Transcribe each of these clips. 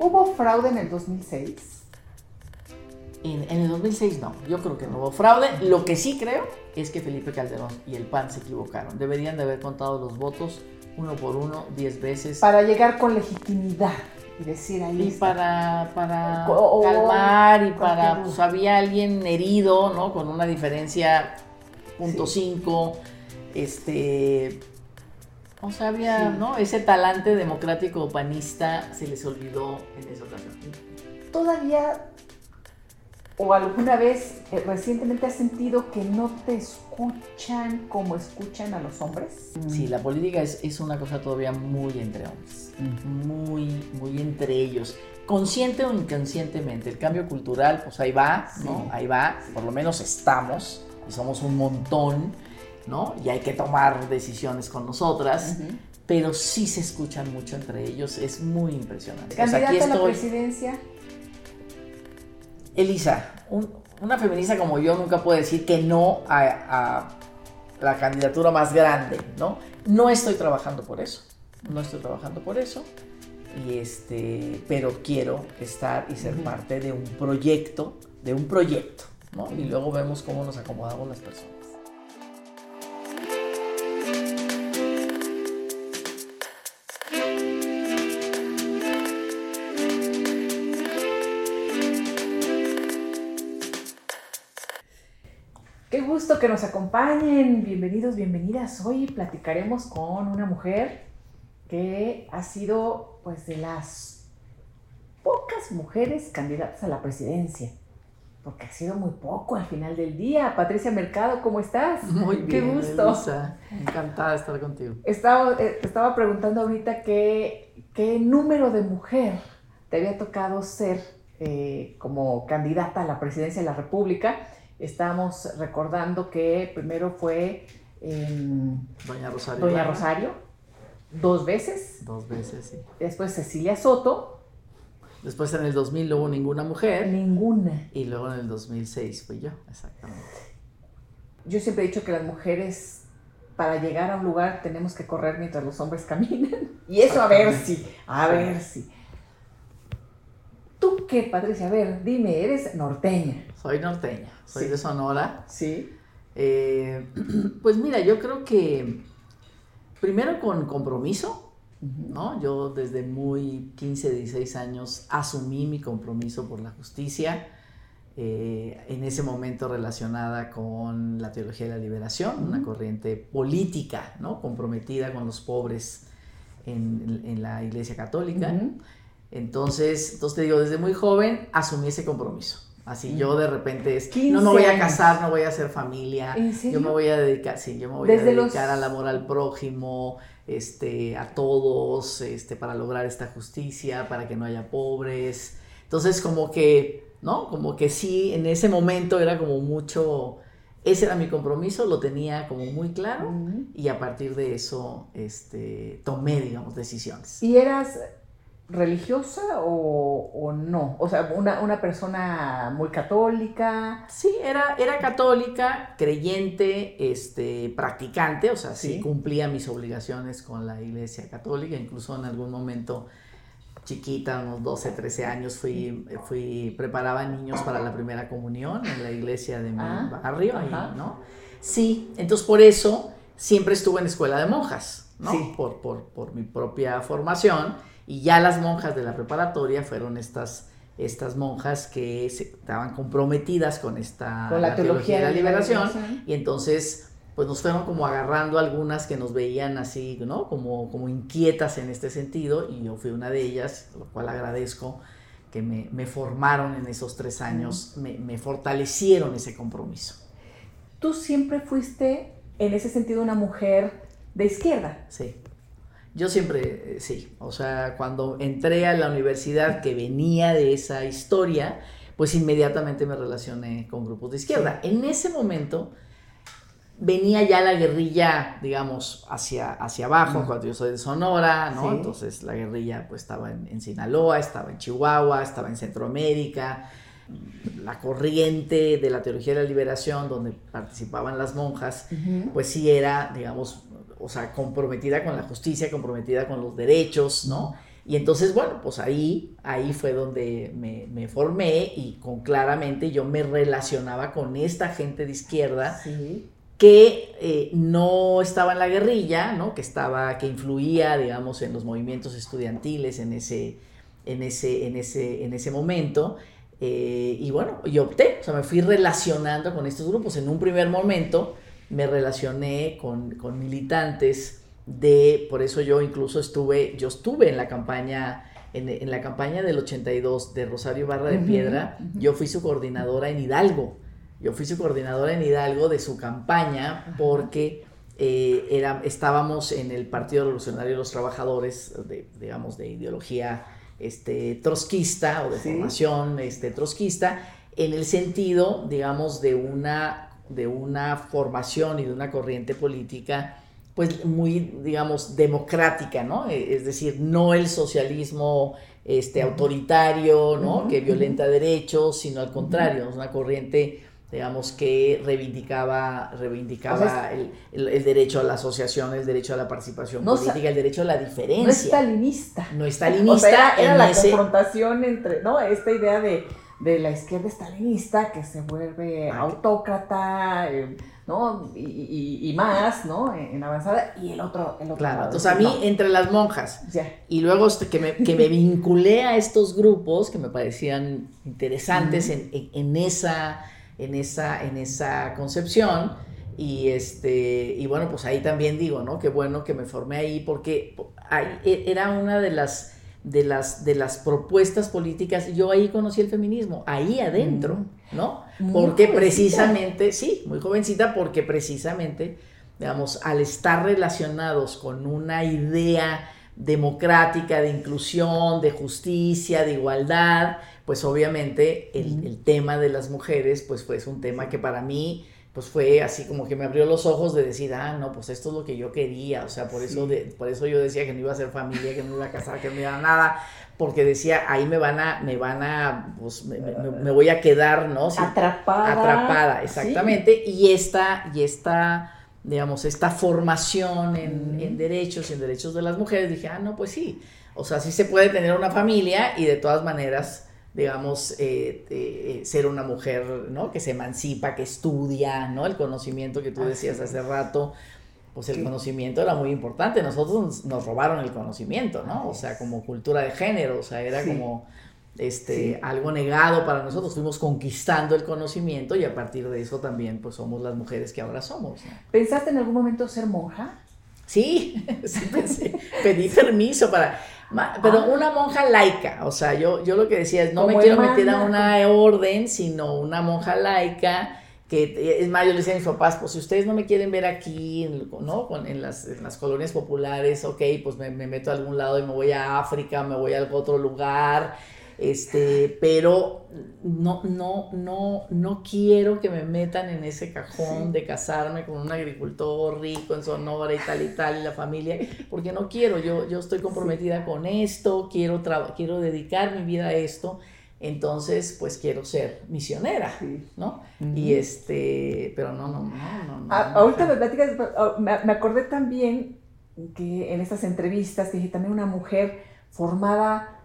¿Hubo fraude en el 2006? En, en, el 2006 no, yo creo que no hubo fraude. Lo que sí creo es que Felipe Calderón y el PAN se equivocaron. Deberían de haber contado los votos uno por uno, diez veces. Para llegar con legitimidad y decir ahí. Y para, para calmar y para, pues había alguien herido, ¿no? Con una diferencia punto cinco, este, o sea, había, ¿no? Ese talante democrático panista se les olvidó en esa ocasión. Todavía o alguna vez eh, recientemente has sentido que no te escuchan como escuchan a los hombres? Sí, la política es, es una cosa todavía muy entre hombres, muy, muy entre ellos. Consciente o inconscientemente, el cambio cultural, pues ahí va, ¿no? Ahí va, por lo menos estamos y somos un montón, ¿no? Y hay que tomar decisiones con nosotras. Pero sí se escuchan mucho entre ellos, es muy impresionante. ¿Candidata a la presidencia? Elisa, una feminista como yo nunca puede decir que no a, la candidatura más grande, ¿no? No estoy trabajando por eso, no estoy trabajando por eso, y este, pero quiero estar y ser parte de un proyecto, de un proyecto, ¿no? Y luego vemos cómo nos acomodamos las personas. Que nos acompañen. Bienvenidos, bienvenidas. Hoy platicaremos con una mujer que ha sido pues de las pocas mujeres candidatas a la presidencia. Porque ha sido muy poco al final del día. Patricia Mercado, ¿cómo estás? Muy bien. Qué gusto. Encantada de estar contigo. Estaba, eh, estaba preguntando ahorita qué, qué número de mujer te había tocado ser eh, como candidata a la presidencia de la República Estamos recordando que primero fue Doña Rosario. Doña Rosario, dos veces. Dos veces, sí. Después Cecilia Soto. Después en el 2000 no hubo ninguna mujer. Ninguna. Y luego en el 2006 fui yo, exactamente. Yo siempre he dicho que las mujeres, para llegar a un lugar, tenemos que correr mientras los hombres caminan. Y eso a ver si, a ver si. ¿Tú qué, Patricia? A ver, dime, eres norteña. Soy norteña, soy de Sonora. Sí. Eh, pues mira, yo creo que primero con compromiso, ¿no? Yo desde muy 15, 16 años asumí mi compromiso por la justicia, eh, en ese momento relacionada con la teología de la liberación, una corriente política, ¿no? Comprometida con los pobres en, la Iglesia Católica. Entonces, entonces te digo, desde muy joven asumí ese compromiso. Así yo de repente es, no me voy a casar, no voy a hacer familia, yo me voy a dedicar, sí, yo me voy a dedicar al amor al prójimo, este, a todos, este, para lograr esta justicia, para que no haya pobres. Entonces como que, ¿no? Como que sí, en ese momento era como mucho, ese era mi compromiso, lo tenía como muy claro y a partir de eso, este, tomé, digamos, decisiones. ¿Y eras religiosa o, no? O sea, una, persona muy católica. Sí, era, era católica, creyente, este, practicante, o sea, sí. cumplía mis obligaciones con la iglesia católica, incluso en algún momento chiquita, unos 12, 13 años, fui, fui, preparaba niños para la primera comunión en la iglesia de mi ah, barrio, ¿no? Sí, entonces por eso siempre estuve en escuela de monjas, ¿no? Por, por, por mi propia formación y ya las monjas de la preparatoria fueron estas, estas monjas que estaban comprometidas con esta la, teología, de la liberación, y entonces pues nos fueron como agarrando algunas que nos veían así, ¿no? Como, como inquietas en este sentido y yo fui una de ellas, lo cual agradezco que me, me formaron en esos tres años, me, me fortalecieron ese compromiso. Tú siempre fuiste en ese sentido una mujer de izquierda. Sí. Yo siempre, eh, sí, o sea, cuando entré a la universidad que venía de esa historia, pues inmediatamente me relacioné con grupos de izquierda. En ese momento venía ya la guerrilla, digamos, hacia, hacia abajo, cuando yo soy de Sonora, ¿no? Entonces la guerrilla pues estaba en, Sinaloa, estaba en Chihuahua, estaba en Centroamérica, la corriente de la teología de la liberación, donde participaban las monjas, pues sí era, digamos, o sea, comprometida con la justicia, comprometida con los derechos, ¿no? Y entonces, bueno, pues ahí, ahí fue donde me, me, formé y con claramente yo me relacionaba con esta gente de izquierda que eh, no estaba en la guerrilla, ¿no? Que estaba, que influía, digamos, en los movimientos estudiantiles en ese, en ese, en ese, en ese momento. Eh, y bueno, yo opté, o sea, me fui relacionando con estos grupos. En un primer momento me relacioné con, con militantes de, por eso yo incluso estuve, yo estuve en la campaña, en, la campaña del 82 de Rosario Barra de Piedra, yo fui su coordinadora en Hidalgo, yo fui su coordinadora en Hidalgo de su campaña porque eh, era, estábamos en el Partido Revolucionario de los Trabajadores, de, digamos, de ideología este, trotskista o de formación este, trotskista, en el sentido, digamos, de una, de una formación y de una corriente política pues muy, digamos, democrática, ¿no? E, es decir, no el socialismo este, autoritario, ¿no? Que violenta derechos, sino al contrario, es una corriente, digamos, que reivindicaba, reivindicaba el, derecho a la asociación, el derecho a la participación política, el derecho a la diferencia. No estalinista. No estalinista. era, la confrontación entre, ¿no? Esta idea de, la izquierda estalinista que se vuelve autócrata, eh, ¿no? Y, más, ¿no? En, avanzada, y el otro, el otro Claro, entonces a mí, entre las monjas, y luego este, que me, que me vinculé a estos grupos que me parecían interesantes en, esa, en, esa, en esa concepción, y, este, y bueno, pues ahí también digo, ¿no? Qué bueno que me formé ahí, porque ahí e, era una de las de las, de las propuestas políticas, yo ahí conocí el feminismo, ahí adentro, ¿no? porque precisamente, sí, muy jovencita, porque precisamente, digamos, al estar relacionados con una idea democrática, de inclusión, de justicia, de igualdad, pues obviamente el, el tema de las mujeres, pues fue un tema que para mí pues fue así como que me abrió los ojos de decir, ah, no, pues esto es lo que yo quería, o sea, por eso, de, por eso yo decía que no iba a ser familia, que no iba a casar, que no iba a nada, porque decía, ahí me van a, me van a, pues me, voy a quedar, ¿no? atrapada. Atrapada, exactamente, y esta, y esta, digamos, esta formación en, en derechos, en derechos de las mujeres, dije, ah, no, pues sí, o sea, sí se puede tener una familia y de todas maneras digamos, eh, eh, ser una mujer, ¿no? Que se emancipa, que estudia, ¿no? El conocimiento que tú decías hace rato, pues el conocimiento era muy importante. Nosotros nos, robaron el conocimiento, ¿no? O sea, como cultura de género, o sea, era como este, algo negado para nosotros. Fuimos conquistando el conocimiento y a partir de eso también, pues somos las mujeres que ahora somos. ¿Pensaste en algún momento ser monja? Sí, sí pensé. Pedí permiso para pero ah. una monja laica, o sea, yo, yo lo que decía es, no me quiero meter a una orden, sino una monja laica, que es más, yo le decía a mis papás, pues si ustedes no me quieren ver aquí, ¿no? En las, en las colonias populares, ok, pues me, me, meto a algún lado y me voy a África, me voy a otro lugar, este, pero no, no, no, no quiero que me metan en ese cajón de casarme con un agricultor rico en Sonora y tal y tal, y la familia, porque no quiero, yo, yo estoy comprometida con esto, quiero, quiero dedicar mi vida a esto, entonces pues quiero ser misionera, ¿no? Y este, pero no, no, no, no. ahorita me platicas, oh, me, me acordé también que en estas entrevistas que dije también una mujer formada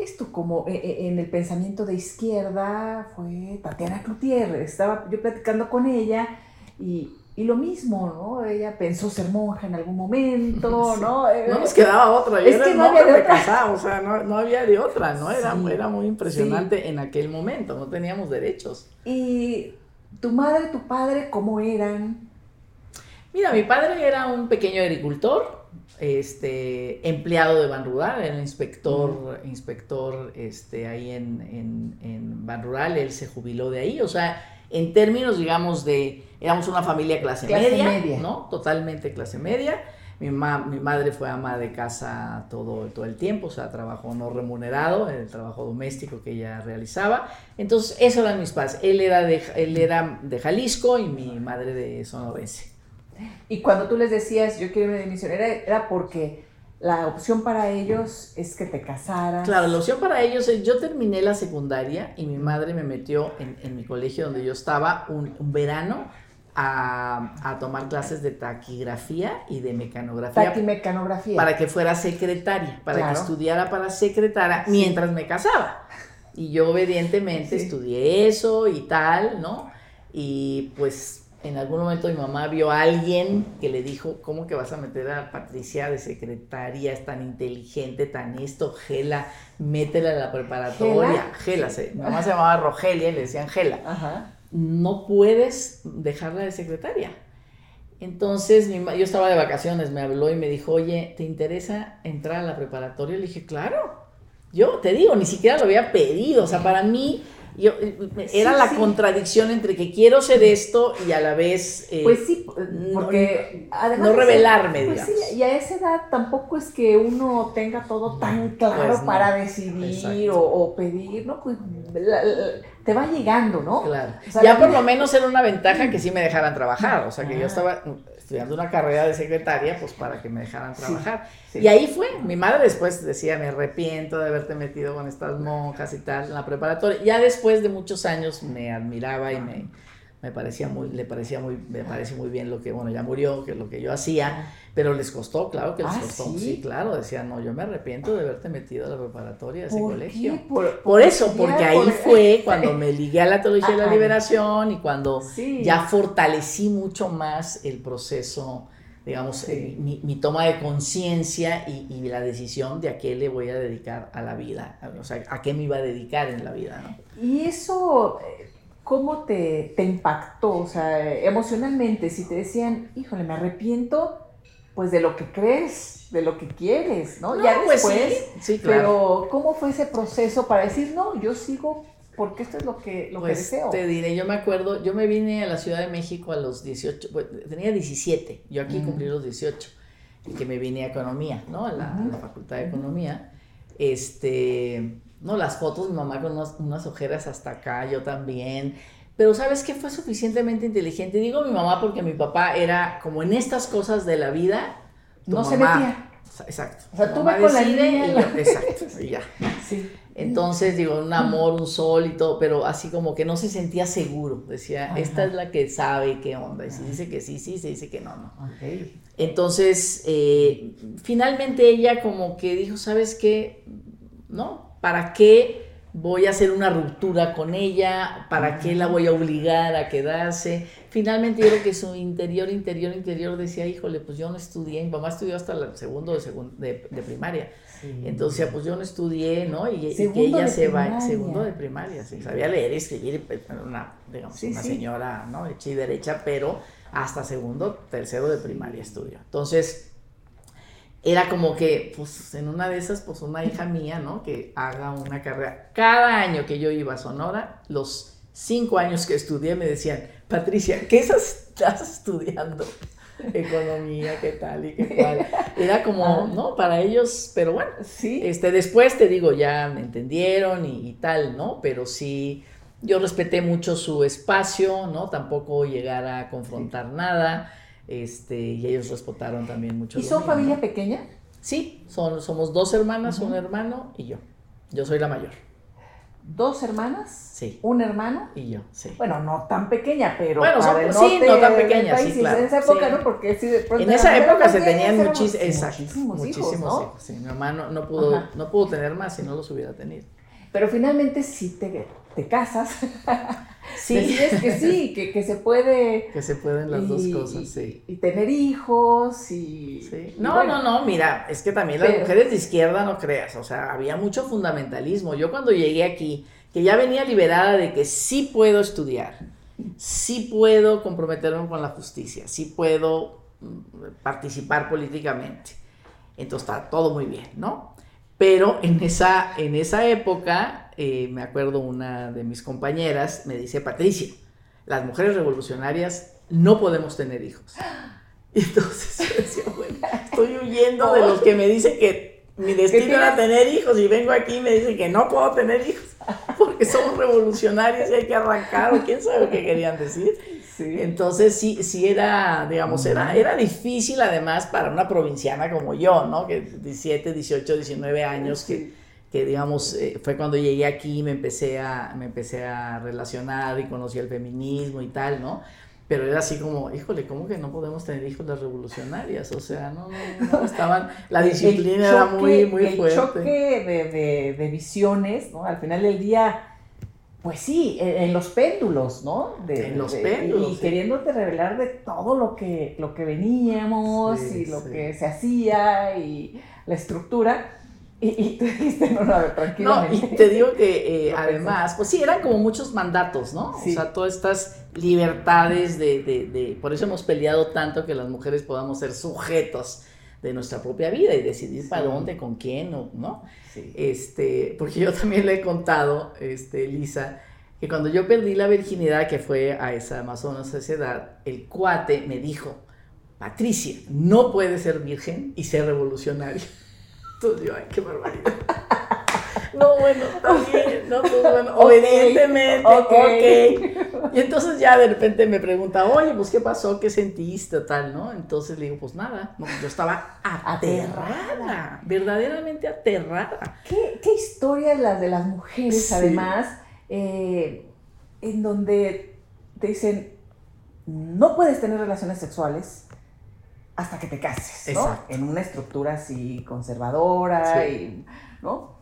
esto como eh, eh, en el pensamiento de izquierda fue Tatiana Cloutier. Estaba yo platicando con ella y, lo mismo, ¿no? Ella pensó ser monja en algún momento, ¿no? no nos quedaba otra. es que no había de otra. o sea, no, había de otra, ¿no? Era, era muy impresionante en aquel momento, no teníamos derechos. ¿Y tu madre, tu padre, cómo eran? Mira, mi padre era un pequeño agricultor, este, empleado de Ban Rural, era inspector, inspector este, ahí en, en, Ban Rural, él se jubiló de ahí, o sea, en términos, digamos, de, éramos una familia clase, media, ¿no? Totalmente clase media. Mi, mi madre fue ama de casa todo, todo el tiempo, o sea, trabajo no remunerado, el trabajo doméstico que ella realizaba. Entonces, eso eran mis padres. Él era de, él era de Jalisco y mi madre de Sonorense. Y cuando tú les decías, yo quiero irme de misionera, era porque la opción para ellos es que te casaras. Claro, la opción para ellos es, yo terminé la secundaria y mi madre me metió en, mi colegio donde yo estaba un, verano a, tomar clases de taquigrafía y de mecanografía. Taquimecanografía. Para que fuera secretaria, para que estudiara para secretaria mientras me casaba. Y yo obedientemente estudié eso y tal, ¿no? Y pues en algún momento mi mamá vio a alguien que le dijo, ¿cómo que vas a meter a Patricia de secretaria? Es tan inteligente, tan esto, Gela, métela a la preparatoria. Gela, mi mamá se llamaba Rogelia y le decían Gela. Ajá. No puedes dejarla de secretaria. Entonces yo estaba de vacaciones, me habló y me dijo, oye, ¿te interesa entrar a la preparatoria? Le dije, claro. Yo te digo, ni siquiera lo había pedido. O sea, para mí yo, era la contradicción entre que quiero ser esto y a la vez... Eh, pues sí, porque no. No revelarme, pues Sí, y a esa edad tampoco es que uno tenga todo tan claro pues para decidir o, pedir, ¿no? Pues te va llegando, ¿no? Claro. ya por lo menos era una ventaja que sí me dejaran trabajar, o sea, que yo estaba estudiando una carrera de secretaria, pues para que me dejaran trabajar. Y ahí fue, mi madre después decía, me arrepiento de haberte metido con estas monjas y tal en la preparatoria. Ya después de muchos años me admiraba y me, me parecía muy, le parecía muy, me parece muy bien lo que, bueno, ya murió, que lo que yo hacía, pero les costó, claro que les ah, costó, ¿sí? claro, decían, no, yo me arrepiento de haberte metido a la preparatoria, a ese colegio. Por, eso, porque ahí fue cuando me ligué a la teología de la liberación y cuando ya fortalecí mucho más el proceso, digamos, eh, mi, toma de conciencia y, y, la decisión de a qué le voy a dedicar a la vida, o sea, a qué me iba a dedicar en la vida, ¿no? Y eso ¿cómo te, te impactó? O sea, emocionalmente, si te decían, híjole, me arrepiento, pues de lo que crees, de lo que quieres, ¿no? ya pues después, sí, claro. pero ¿cómo fue ese proceso para decir, no, yo sigo porque esto es lo que, lo pues deseo? Te diré, yo me acuerdo, yo me vine a la Ciudad de México a los 18, tenía 17, yo aquí cumplí los 18, que me vine a Economía, ¿no? A la, a la Facultad de Economía. Este, no, las fotos, mi mamá con unas, ojeras hasta acá, yo también. Pero ¿sabes qué? Fue suficientemente inteligente. Digo mi mamá porque mi papá era como en estas cosas de la vida. No se metía. Exacto. O sea, tú con la niña. Y exacto, y ya. Sí. Entonces, digo, un amor, un sol y todo, pero así como que no se sentía seguro. Decía, esta es la que sabe qué onda. Y si dice que sí, sí, se dice que no, no. Okay. Entonces, eh, finalmente ella como que dijo, ¿sabes qué? No, ¿Para qué voy a hacer una ruptura con ella? ¿Para qué la voy a obligar a quedarse? Finalmente yo creo que su interior, interior, interior decía, híjole, pues yo no estudié, mi mamá estudió hasta el segundo de, de, primaria. Entonces, pues yo no estudié, ¿no? Y, que ella se va, segundo de primaria, sí, sabía leer y escribir, una, digamos, una señora, ¿no? Hecha y derecha, pero hasta segundo, tercero de primaria estudió. Entonces, era como que, pues en una de esas, pues una hija mía, ¿no? Que haga una carrera. Cada año que yo iba a Sonora, los cinco años que estudié me decían, Patricia, ¿qué estás estudiando? Economía, qué tal y qué cual. Era como. ¿no? Para ellos, pero bueno, sí. Este, después te digo, ya me entendieron y, y tal, ¿no? Pero sí, yo respeté mucho su espacio, ¿no? Tampoco llegar a confrontar nada este, y ellos respetaron también mucho. ¿Y son familia pequeña? Sí, son, somos dos hermanas, un hermano y yo. Yo soy la mayor. ¿Dos hermanas? Sí. ¿Un hermano? Y yo, sí. Bueno, no tan pequeña, pero bueno, sí, no tan pequeña, sí, claro. En esa época, ¿no? Porque sí, de En esa época se tenían muchísimos, muchísimos, muchísimos hijos, Sí, mi hermano no pudo, no pudo tener más si no los hubiera tenido. Pero finalmente sí te, te casas. Sí. Decides que sí, que, que, se puede. Que se pueden las dos cosas, sí. Y, tener hijos y. Sí. No, no, no, mira, es que también las mujeres de izquierda no creas, o sea, había mucho fundamentalismo. Yo cuando llegué aquí, que ya venía liberada de que sí puedo estudiar, sí puedo comprometerme con la justicia, sí puedo mm, participar políticamente. Entonces está todo muy bien, ¿no? Pero en esa, en esa época, eh, me acuerdo una de mis compañeras me dice, Patricia, las mujeres revolucionarias no podemos tener hijos. Y entonces yo decía, bueno, estoy huyendo de los que me dicen que mi destino era tener hijos y vengo aquí y me dicen que no puedo tener hijos porque somos revolucionarios y hay que arrancar o quién sabe qué querían decir. Entonces sí, sí era, digamos, era, era difícil además para una provinciana como yo, ¿no? Que 17, 18, 19 años, que, que digamos, eh, fue cuando llegué aquí y me empecé, a, me empecé a relacionar y conocí el feminismo y tal, ¿no? pero era así como, híjole, ¿cómo que no podemos tener hijos las revolucionarias? O sea, no, no, estaban, la disciplina era muy, muy el fuerte. choque de, de, de, visiones, ¿no? Al final del día, pues sí, en, los péndulos, ¿no? De, en los péndulos. Y, queriéndote revelar de todo lo que, lo que veníamos y lo que se hacía y la estructura. Y, y, tú dijiste, no, no, a ver, tranquilamente. No, y te digo que eh, además, pues sí, eran como muchos mandatos, ¿no? O sea, todas estas libertades de, de, de, por eso hemos peleado tanto que las mujeres podamos ser sujetos de nuestra propia vida y decidir para dónde, con quién, ¿no? Sí. Este, porque yo también le he contado, este, Lisa, que cuando yo perdí la virginidad, que fue a esa Amazonas a esa edad, el cuate me dijo, Patricia, no puedes ser virgen y ser revolucionaria. Entonces yo, ay, qué barbaridad. No, bueno, también, no, pues bueno, okay, obedientemente, ok. Y entonces ya de repente me pregunta, oye, pues qué pasó, qué sentiste, tal, ¿no? Entonces le digo, pues nada, no, yo estaba aterrada, verdaderamente aterrada. ¿Qué, qué historia es la de las mujeres, sí. además, eh, en donde te dicen, no puedes tener relaciones sexuales hasta que te cases, ¿no? Exacto. En una estructura así conservadora sí. y, ¿no?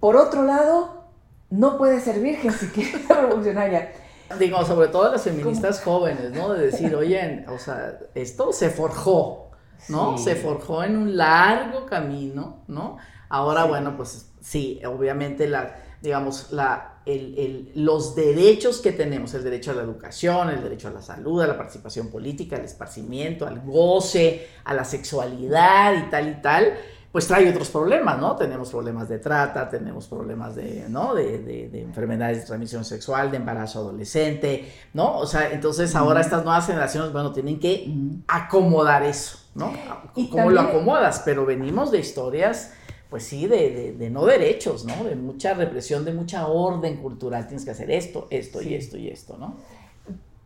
Por otro lado, no puede ser virgen si quiere ser revolucionaria. Digo, sobre todo las feministas ¿Cómo? jóvenes, ¿no? De decir, oye, o sea, esto se forjó, ¿no? Sí. Se forjó en un largo camino, ¿no? Ahora, sí. bueno, pues sí, obviamente la, digamos, la, el, el, los derechos que tenemos, el derecho a la educación, el derecho a la salud, a la participación política, al esparcimiento, al goce, a la sexualidad y tal y tal, pues trae otros problemas, ¿no? Tenemos problemas de trata, tenemos problemas de, ¿no? De, de, de, enfermedades de transmisión sexual, de embarazo adolescente, ¿no? O sea, entonces ahora estas nuevas generaciones, bueno, tienen que acomodar eso, ¿no? ¿Cómo también, lo acomodas? Pero venimos de historias, pues sí, de, de, no derechos, ¿no? De mucha represión, de mucha orden cultural. Tienes que hacer esto, esto sí. y esto y esto, ¿no?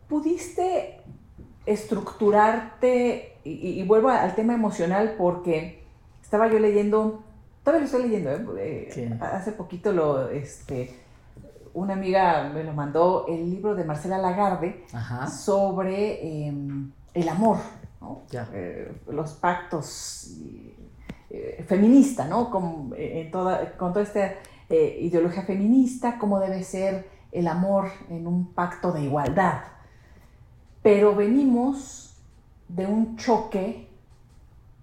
¿Pudiste estructurarte, y, y vuelvo al tema emocional porque estaba yo leyendo, todavía lo estoy leyendo, ¿eh? sí. hace poquito lo, este, una amiga me lo mandó, el libro de Marcela Lagarde Ajá. sobre eh, el amor, ¿no? eh, los pactos eh, feminista, ¿no? Con, en toda, con toda esta ideología feminista, cómo debe ser el amor en un pacto de igualdad. Pero venimos de un choque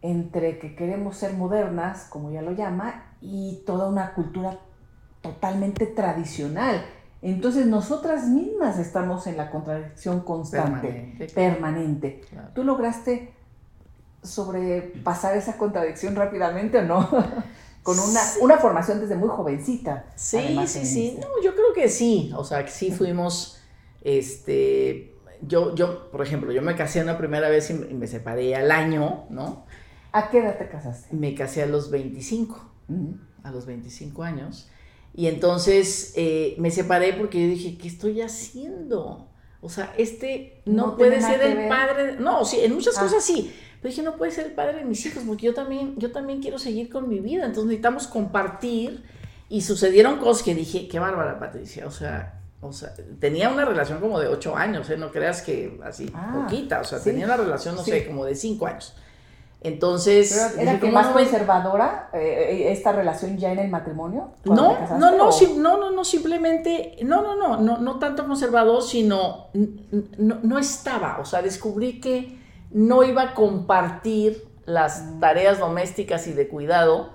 entre que queremos ser modernas, como ella lo llama, y toda una cultura totalmente tradicional. Entonces nosotras mismas estamos en la contradicción constante, permanente. permanente. Claro. ¿Tú lograste sobrepasar esa contradicción rápidamente o no? Con una, sí. una, formación desde muy jovencita. Sí, sí, sí. No, yo creo que sí. O sea, que sí fuimos, este, yo, yo, por ejemplo, yo me casé una primera vez y me separé al año, ¿no? ¿A qué edad te casaste? Me casé a los 25, uh -huh. a los 25 años. Y entonces eh, me separé porque yo dije, ¿qué estoy haciendo? O sea, este no, no puede ser el padre. No, sí, en muchas ah. cosas sí. Pero dije, no puede ser el padre de mis hijos porque yo también, yo también quiero seguir con mi vida. Entonces necesitamos compartir. Y sucedieron cosas que dije, qué bárbara, Patricia. O sea, o sea, tenía una relación como de 8 años, ¿eh? No creas que así, ah, poquita. O sea, sí. tenía una relación, no sí. sé, como de 5 años. Entonces. ¿Pero ¿Era que más conservadora eh, esta relación ya en el matrimonio? No, casaste, no, no, si, no, no, no, simplemente, no, no, no, no, no tanto conservador, sino no, no, estaba, o sea, descubrí que no iba a compartir las mm. tareas domésticas y de cuidado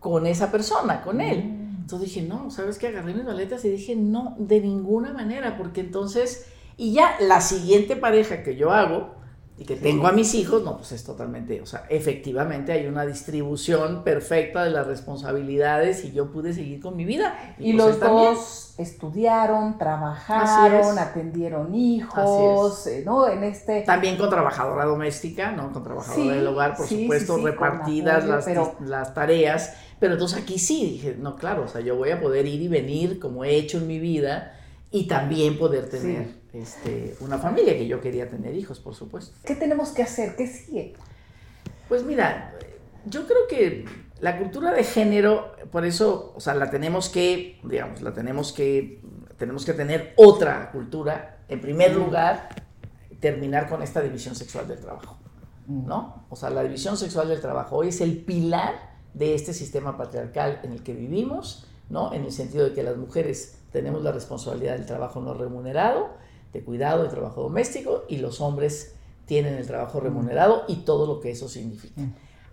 con esa persona, con él. Mm. Entonces dije, no, ¿sabes qué? Agarré mis maletas y dije, no, de ninguna manera, porque entonces, y ya la siguiente pareja que yo hago, y que tengo a mis hijos, no, pues es totalmente, o sea, efectivamente hay una distribución perfecta de las responsabilidades y yo pude seguir con mi vida. Y, y pues los dos estudiaron, trabajaron, atendieron hijos, eh, ¿no? En este... También con trabajadora doméstica, ¿no? Con trabajadora sí, del hogar, por sí, supuesto, sí, repartidas apoyo, las, pero... las tareas. Pero entonces aquí sí, dije, no, claro, o sea, yo voy a poder ir y venir como he hecho en mi vida y también poder tener este, una familia, que yo quería tener hijos, por supuesto. ¿Qué tenemos que hacer? ¿Qué sigue? Pues mira, yo creo que la cultura de género, por eso, o sea, la tenemos que, digamos, la tenemos que, tenemos que tener otra cultura, en primer lugar, terminar con esta división sexual del trabajo, ¿no? O sea, la división sexual del trabajo hoy es el pilar de este sistema patriarcal en el que vivimos, ¿no? En el sentido de que las mujeres tenemos la responsabilidad del trabajo no remunerado, de cuidado, de trabajo doméstico, y los hombres tienen el trabajo remunerado y todo lo que eso significa.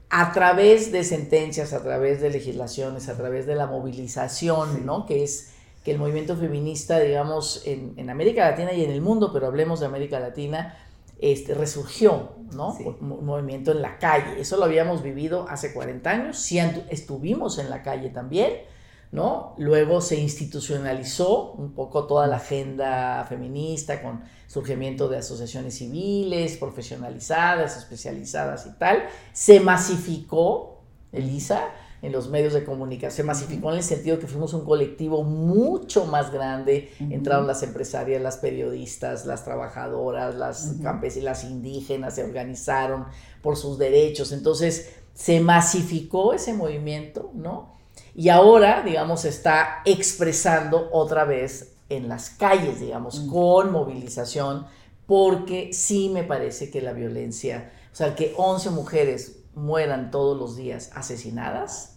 A través de sentencias, a través de legislaciones, a través de la movilización, ¿no? Que es que el movimiento feminista, digamos, en, en América Latina y en el mundo, pero hablemos de América Latina, este, resurgió, ¿no? Un movimiento en la calle. Eso lo habíamos vivido hace 40 años, sí estuvimos en la calle también, ¿no? Luego se institucionalizó un poco toda la agenda feminista con surgimiento de asociaciones civiles, profesionalizadas, especializadas y tal. Se masificó, Elisa, en los medios de comunicación. Se masificó en el sentido que fuimos un colectivo mucho más grande. Entraron las empresarias, las periodistas, las trabajadoras, las campesinas, las indígenas, se organizaron por sus derechos. Entonces se masificó ese movimiento, ¿no? Y ahora, digamos, se está expresando otra vez en las calles, digamos, con movilización, porque sí me parece que la violencia, o sea, que 11 mujeres mueran todos los días asesinadas,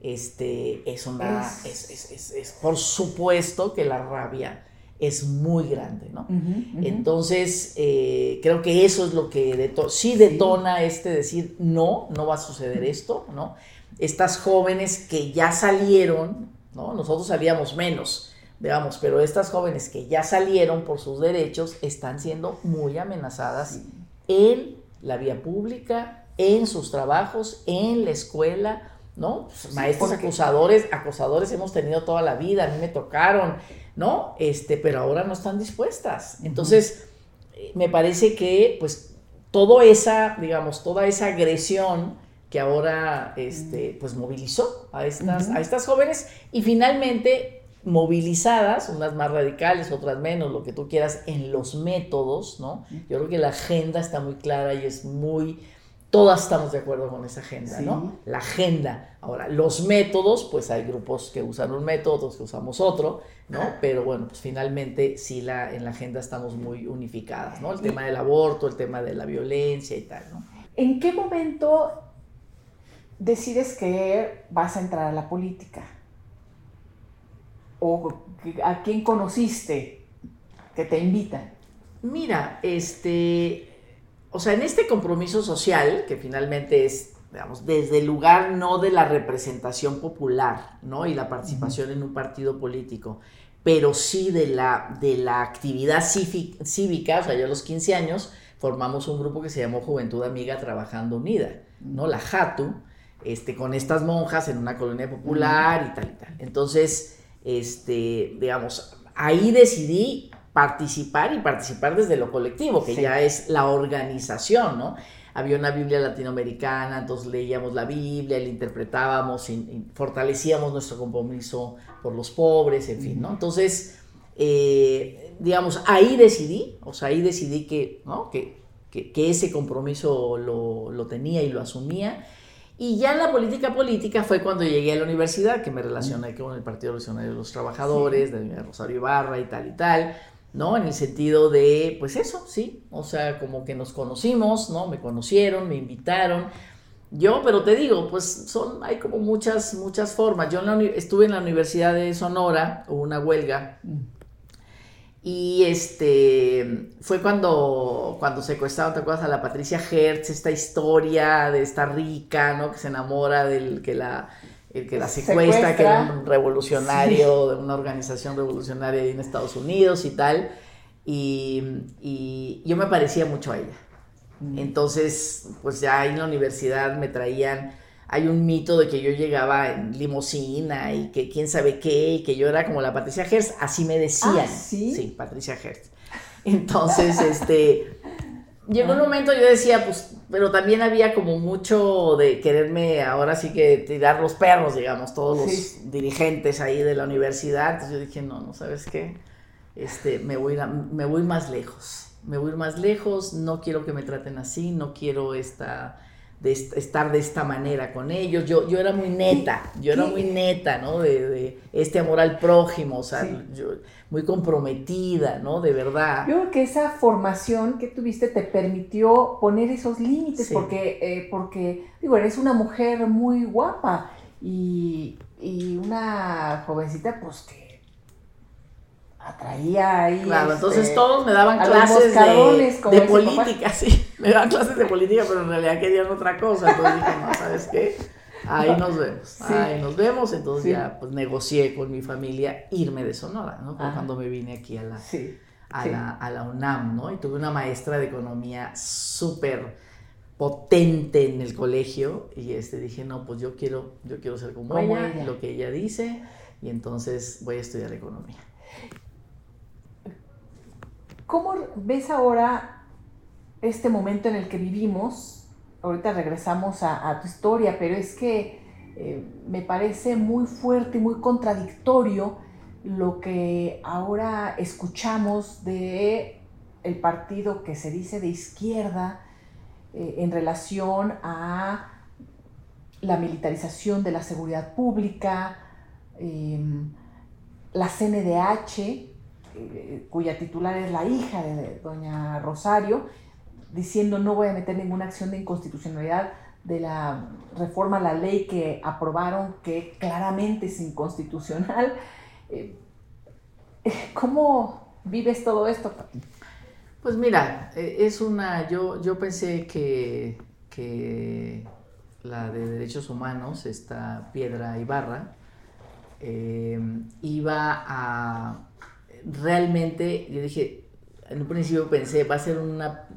este, es una, es, es, es, por supuesto que la rabia es muy grande, ¿no? Entonces, eh, creo que eso es lo que sí detona este decir, no, no va a suceder esto, ¿no? Estas jóvenes que ya salieron, ¿no? Nosotros salíamos menos, digamos, pero estas jóvenes que ya salieron por sus derechos están siendo muy amenazadas en la vía pública, en sus trabajos, en la escuela, ¿no? Maestros acusadores, acosadores hemos tenido toda la vida, a mí me tocaron, ¿no? Este, pero ahora no están dispuestas. Entonces, eh, me parece que, pues, toda esa, digamos, toda esa agresión que ahora, este, pues, movilizó a estas, a estas jóvenes y finalmente movilizadas, unas más radicales, otras menos, lo que tú quieras, en los métodos, ¿no? Yo creo que la agenda está muy clara y es muy todas estamos de acuerdo con esa agenda, ¿no? La agenda. Ahora, los métodos, pues hay grupos que usan un método, otros que usamos otro, ¿no? Pero bueno, pues finalmente sí la, en la agenda estamos muy unificadas, ¿no? El tema del aborto, el tema de la violencia y tal, ¿no? ¿En qué momento decides que vas a entrar a la política? ¿O a quién conociste que te invita? Mira, este, o sea, en este compromiso social, que finalmente es, digamos, desde el lugar no de la representación popular, ¿no? Y la participación en un partido político, pero sí de la, de la actividad cívica, o sea, yo a los 15 años formamos un grupo que se llamó Juventud Amiga Trabajando Unida, ¿no? La JATU, este, con estas monjas en una colonia popular y tal y tal. Entonces, este, digamos, ahí decidí participar y participar desde lo colectivo, que ya es la organización, ¿no? Había una Biblia latinoamericana, entonces leíamos la Biblia, la interpretábamos, y, fortalecíamos nuestro compromiso por los pobres, en fin, ¿no? Entonces, eh, digamos, ahí decidí, o sea, ahí decidí que, ¿no? que, que, ese compromiso lo, lo, tenía y lo asumía. Y ya en la política política fue cuando llegué a la universidad, que me relacioné con el Partido Revolucionario de los Trabajadores, de Rosario Ibarra y tal y tal ¿no? En el sentido de, pues eso, sí, o sea, como que nos conocimos, ¿no? Me conocieron, me invitaron. Yo, pero te digo, pues son, hay como muchas, muchas formas. Yo estuve en la Universidad de Sonora, hubo una huelga, y este, fue cuando, cuando secuestraron, ¿te acuerdas? A la Patricia Hertz, esta historia de esta rica, ¿no? Que se enamora del que la el que la secuestra, que era un revolucionario de una organización revolucionaria en Estados Unidos y tal. Y, yo me parecía mucho a ella. Mm. Entonces, pues ya en la universidad me traían, hay un mito de que yo llegaba en limosina y que quién sabe qué, y que yo era como la Patricia Hertz, así me decían. ¿Ah, sí? Sí, Patricia Hertz. Entonces, este, llegó un momento yo decía, pues, pero también había como mucho de quererme ahora sí que tirar los perros, digamos, todos los dirigentes ahí de la universidad. Entonces yo dije, no, no sabes qué, este, me voy, me voy más lejos, me voy más lejos, no quiero que me traten así, no quiero esta de estar de esta manera con ellos. Yo, yo era muy neta, yo era muy neta, ¿no? De, este amor al prójimo, o sea, yo, muy comprometida, ¿no? De verdad. Yo creo que esa formación que tuviste te permitió poner esos límites, porque, eh, porque, digo, eres una mujer muy guapa y, y una jovencita, pues que atraía ahí. Claro, entonces este, todos me daban clases de, política, sí, me daban clases de política, pero en realidad querían otra cosa. Entonces dije, no, ¿sabes qué? Ahí nos vemos, ahí nos vemos. Entonces ya pues negocié con mi familia irme de Sonora, ¿no? Cuando me vine aquí a la, a, la, a la UNAM, ¿no? Y tuve una maestra de economía súper potente en el colegio y este dije, no, pues yo quiero, yo quiero ser como, ella, lo que ella dice, y entonces voy a estudiar economía. ¿Cómo ves ahora este momento en el que vivimos? Ahorita regresamos a, tu historia, pero es que eh, me parece muy fuerte y muy contradictorio lo que ahora escuchamos de el partido que se dice de izquierda eh, en relación a la militarización de la seguridad pública, em, la CNDH, eh, cuya titular es la hija de doña Rosario, diciendo no voy a meter ninguna acción de inconstitucionalidad de la reforma a la ley que aprobaron, que claramente es inconstitucional. Eh, ¿Cómo vives todo esto, Pues mira, eh, es una, yo, yo pensé que, que la de derechos humanos, esta Piedra Ibarra, iba a realmente yo dije, en un principio pensé, va a ser una,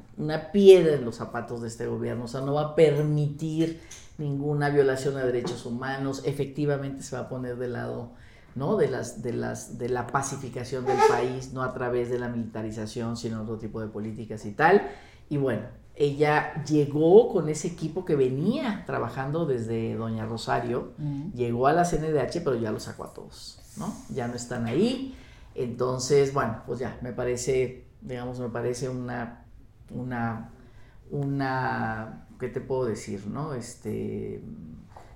piedra en los zapatos de este gobierno, o sea, no va a permitir ninguna violación a derechos humanos, efectivamente se va a poner del lado ¿no? de, las, de, las, de la pacificación del país, no a través de la militarización, sino otro tipo de políticas y tal. Y bueno, ella llegó con ese equipo que venía trabajando desde Doña Rosario, llegó a la CNDH, pero ya lo sacó a todos, ¿no? Ya no están ahí. Entonces, bueno, pues ya, me parece, digamos, me parece una, una, una, ¿qué te puedo decir, no? Este,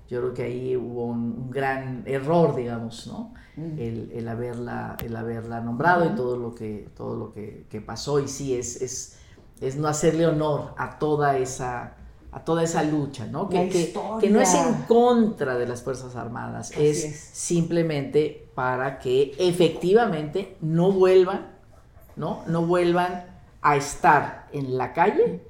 yo creo que ahí hubo un, gran error, digamos, ¿no? Mm. El, haberla, el haberla nombrado y todo lo que, todo lo que, pasó, y sí, es, es, es no hacerle honor a toda esa, a toda esa lucha, ¿no? Que, que, no es en contra de las Fuerzas Armadas, es, simplemente para que efectivamente no vuelvan, ¿no? No vuelvan a estar en la calle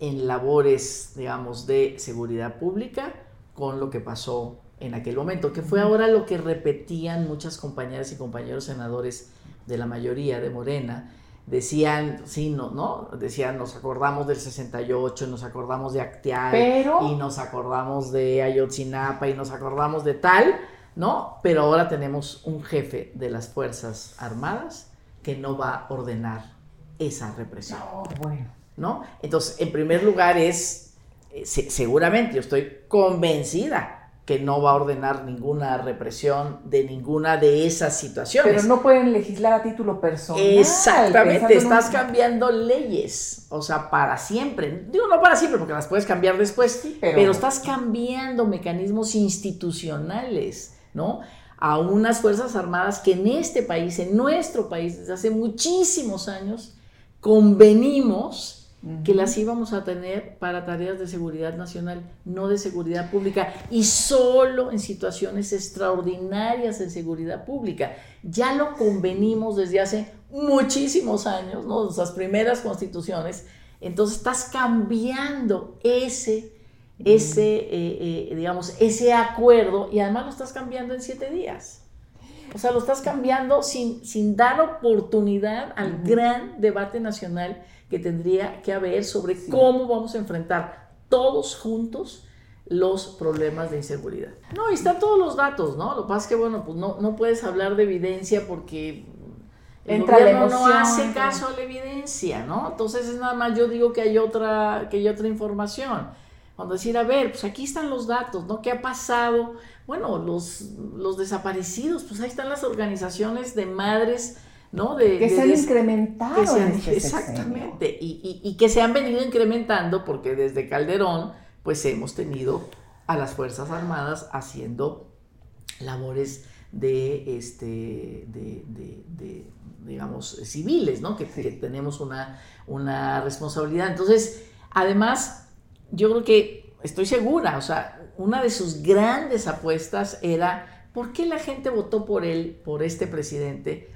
en labores, digamos, de seguridad pública con lo que pasó en aquel momento, que fue ahora lo que repetían muchas compañeras y compañeros senadores de la mayoría de Morena, decían, sí, no, ¿no? Decían, nos acordamos del 68, nos acordamos de Acteal, y nos acordamos de Ayotzinapa, y nos acordamos de tal, ¿no? Pero ahora tenemos un jefe de las Fuerzas Armadas que no va a ordenar esa represión. No, bueno. ¿No? Entonces, en primer lugar es, eh, seguramente, yo estoy convencida que no va a ordenar ninguna represión de ninguna de esas situaciones. Pero no pueden legislar a título personal. Exactamente, estás cambiando leyes, o sea, para siempre. Digo, no para siempre, porque las puedes cambiar después, pero... estás cambiando mecanismos institucionales, ¿no? A unas Fuerzas Armadas que en este país, en nuestro país, desde hace muchísimos años, convenimos que las íbamos a tener para tareas de seguridad nacional, no de seguridad pública, y solo en situaciones extraordinarias de seguridad pública. Ya lo convenimos desde hace muchísimos años, ¿no? Esas primeras constituciones. Entonces estás cambiando ese, ese eh, eh, digamos, ese acuerdo y además lo estás cambiando en siete días. O sea, lo estás cambiando sin, sin dar oportunidad al gran debate nacional que tendría que haber sobre cómo vamos a enfrentar todos juntos los problemas de inseguridad. No, y están todos los datos, ¿no? Lo que pasa es que, bueno, pues no, no puedes hablar de evidencia porque el gobierno no hace caso a la evidencia, ¿no? Entonces es nada más yo digo que hay otra, que hay otra información. Cuando decir, a ver, pues aquí están los datos, ¿no? ¿Qué ha pasado? Bueno, los, los desaparecidos, pues ahí están las organizaciones de madres ¿no? De, que se han incrementado. este exactamente, y, y, que se han venido incrementando porque desde Calderón pues hemos tenido a las Fuerzas Armadas haciendo labores de, este, de, digamos, civiles, ¿no? Que, tenemos una, una responsabilidad. Entonces, además, yo creo que estoy segura, o sea, una de sus grandes apuestas era, ¿por qué la gente votó por él, por este presidente,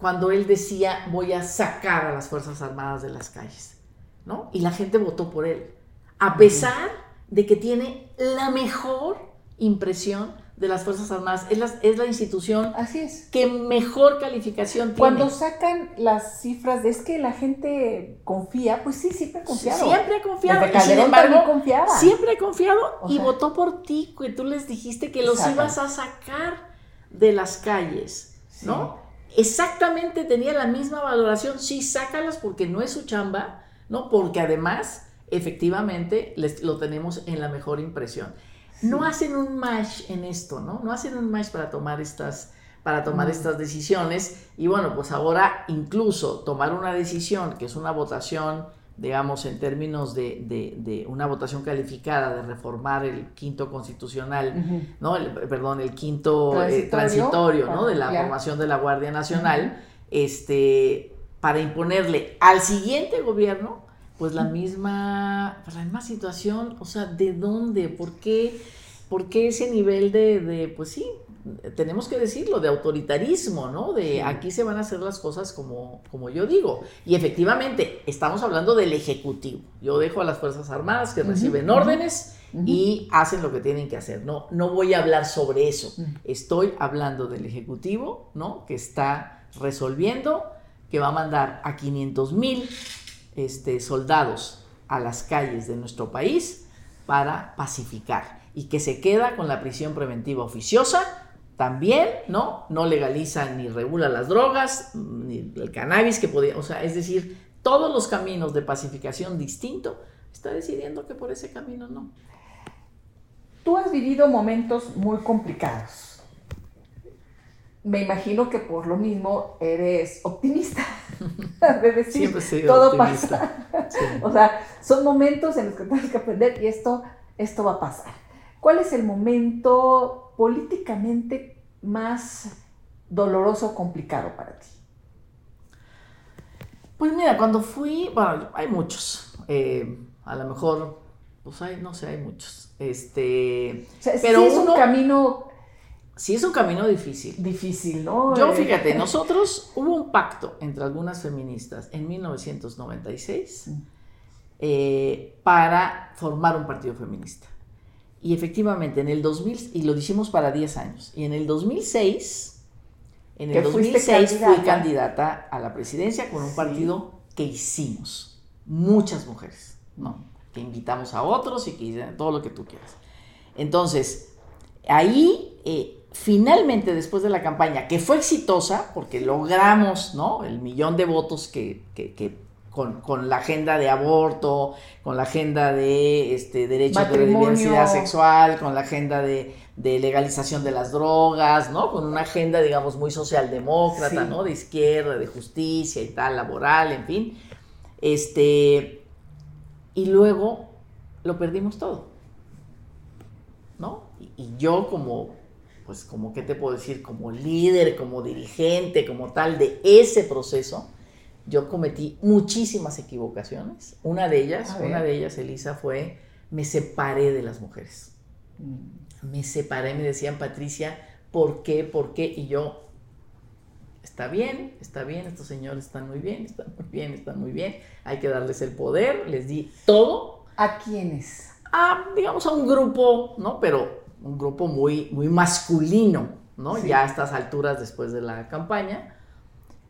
cuando él decía, voy a sacar a las Fuerzas Armadas de las calles? ¿No? Y la gente votó por él, a pesar de que tiene la mejor impresión de las Fuerzas Armadas. Es la, es la institución Así es. que mejor calificación tiene. Cuando sacan las cifras de es que la gente confía, pues sí, siempre ha confiado. Siempre ha confiado. y sin embargo, confiaba. Siempre ha confiado y votó por ti, que tú les dijiste que los ibas a sacar de las calles, ¿no? Exactamente tenía la misma valoración. Sí, sácalas porque no es su chamba, ¿no? Porque además, efectivamente, les, lo tenemos en la mejor impresión no hacen un match en esto, ¿no? No hacen un match para tomar estas para tomar mm. estas decisiones y bueno, pues ahora incluso tomar una decisión que es una votación, digamos, en términos de, una votación calificada de reformar el quinto constitucional, ¿no? perdón, el quinto eh, transitorio, ¿no? De la formación de la Guardia Nacional, este, para imponerle al siguiente gobierno pues la misma, pues la misma situación, o sea, ¿de dónde? ¿Por qué, por qué ese nivel de, de, pues sí, tenemos que decirlo, de autoritarismo, ¿no? De aquí se van a hacer las cosas como, como yo digo. Y efectivamente, estamos hablando del Ejecutivo. Yo dejo a las Fuerzas Armadas que reciben órdenes y hacen lo que tienen que hacer. No, no voy a hablar sobre eso. Estoy hablando del Ejecutivo, ¿no? Que está resolviendo, que va a mandar a 500 mil este, soldados a las calles de nuestro país para pacificar y que se queda con la prisión preventiva oficiosa. También, ¿no? No legaliza ni regula las drogas, ni el cannabis que podía, o sea, es decir, todos los caminos de pacificación distinto, está decidiendo que por ese camino no. Tú has vivido momentos muy complicados. Me imagino que por lo mismo eres optimista. de decir, todo pasa. o sea, son momentos en los que tienes que aprender y esto, esto va a pasar. ¿Cuál es el momento políticamente más doloroso o complicado para ti? Pues mira, cuando fui, bueno, hay muchos. Eh, a lo mejor, pues hay, no sé, hay muchos. Este, pero es un camino sí es un camino difícil. Difícil, ¿no? Yo, eh, fíjate, nosotros hubo un pacto entre algunas feministas en 1996 eh, para formar un partido feminista. Y efectivamente, en el 2000, y lo hicimos para 10 años, y en el 2006, en el 2006 fui candidata a la presidencia con un partido que hicimos, muchas mujeres, ¿no? Que invitamos a otros y que todo lo que tú quieras. Entonces, ahí eh, finalmente después de la campaña, que fue exitosa, porque logramos ¿no? el millón de votos que, con, la agenda de aborto, con la agenda de este, derechos de diversidad sexual, con la agenda de, legalización de las drogas, ¿no? Con una agenda, digamos, muy socialdemócrata, ¿no? De izquierda, de justicia y tal, laboral, en fin. Este, y luego lo perdimos todo, ¿no? y yo como pues como, ¿qué te puedo decir? Como líder, como dirigente, como tal de ese proceso, yo cometí muchísimas equivocaciones. Una de ellas, una de ellas, Elisa, fue, me separé de las mujeres. Mm. Me separé, me decían, Patricia, ¿por qué? ¿Por qué? Y yo, está bien, está bien, estos señores están muy bien, están muy bien, están muy bien, hay que darles el poder, les di todo. ¿A quiénes? A, digamos, a un grupo, ¿no? Pero un grupo muy, muy masculino, ¿no? Ya a estas alturas después de la campaña.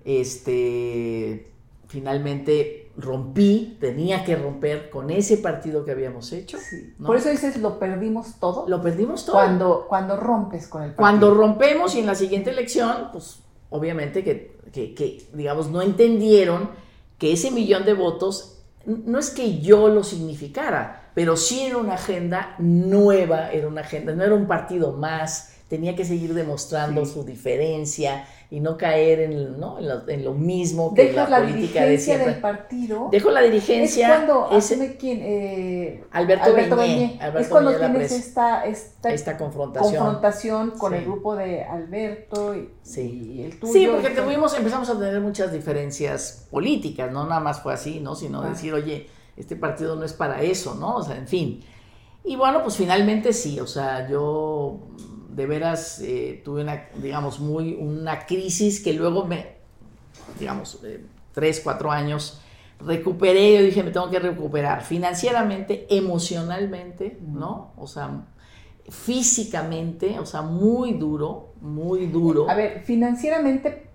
Este, finalmente rompí, tenía que romper con ese partido que habíamos hecho. Por eso dices, lo perdimos todo. Lo perdimos todo. Cuando, cuando rompes con el partido. Cuando rompemos y en la siguiente elección, pues obviamente que, que digamos, no entendieron que ese millón de votos no es que yo lo significara, pero sí era una agenda nueva, era una agenda, no era un partido más, tenía que seguir demostrando su diferencia y no caer en, ¿no? en, lo, mismo que la, la, política de siempre. del partido. Dejo la dirigencia. Es cuando, ese, quién, eh, Alberto, Alberto es cuando tienes esta, esta, esta, confrontación, confrontación con el grupo de Alberto y, sí. el tuyo. Sí, porque tuvimos, empezamos a tener muchas diferencias políticas, no nada más fue así, ¿no? Sino ah. decir, oye, este partido no es para eso, ¿no? O sea, en fin. Y bueno, pues finalmente sí, o sea, yo de veras eh, tuve una, digamos, muy, una crisis que luego me, digamos, eh, tres, cuatro años, recuperé, yo dije, me tengo que recuperar financieramente, emocionalmente, ¿no? O sea, físicamente, o sea, muy duro, muy duro. A ver, financieramente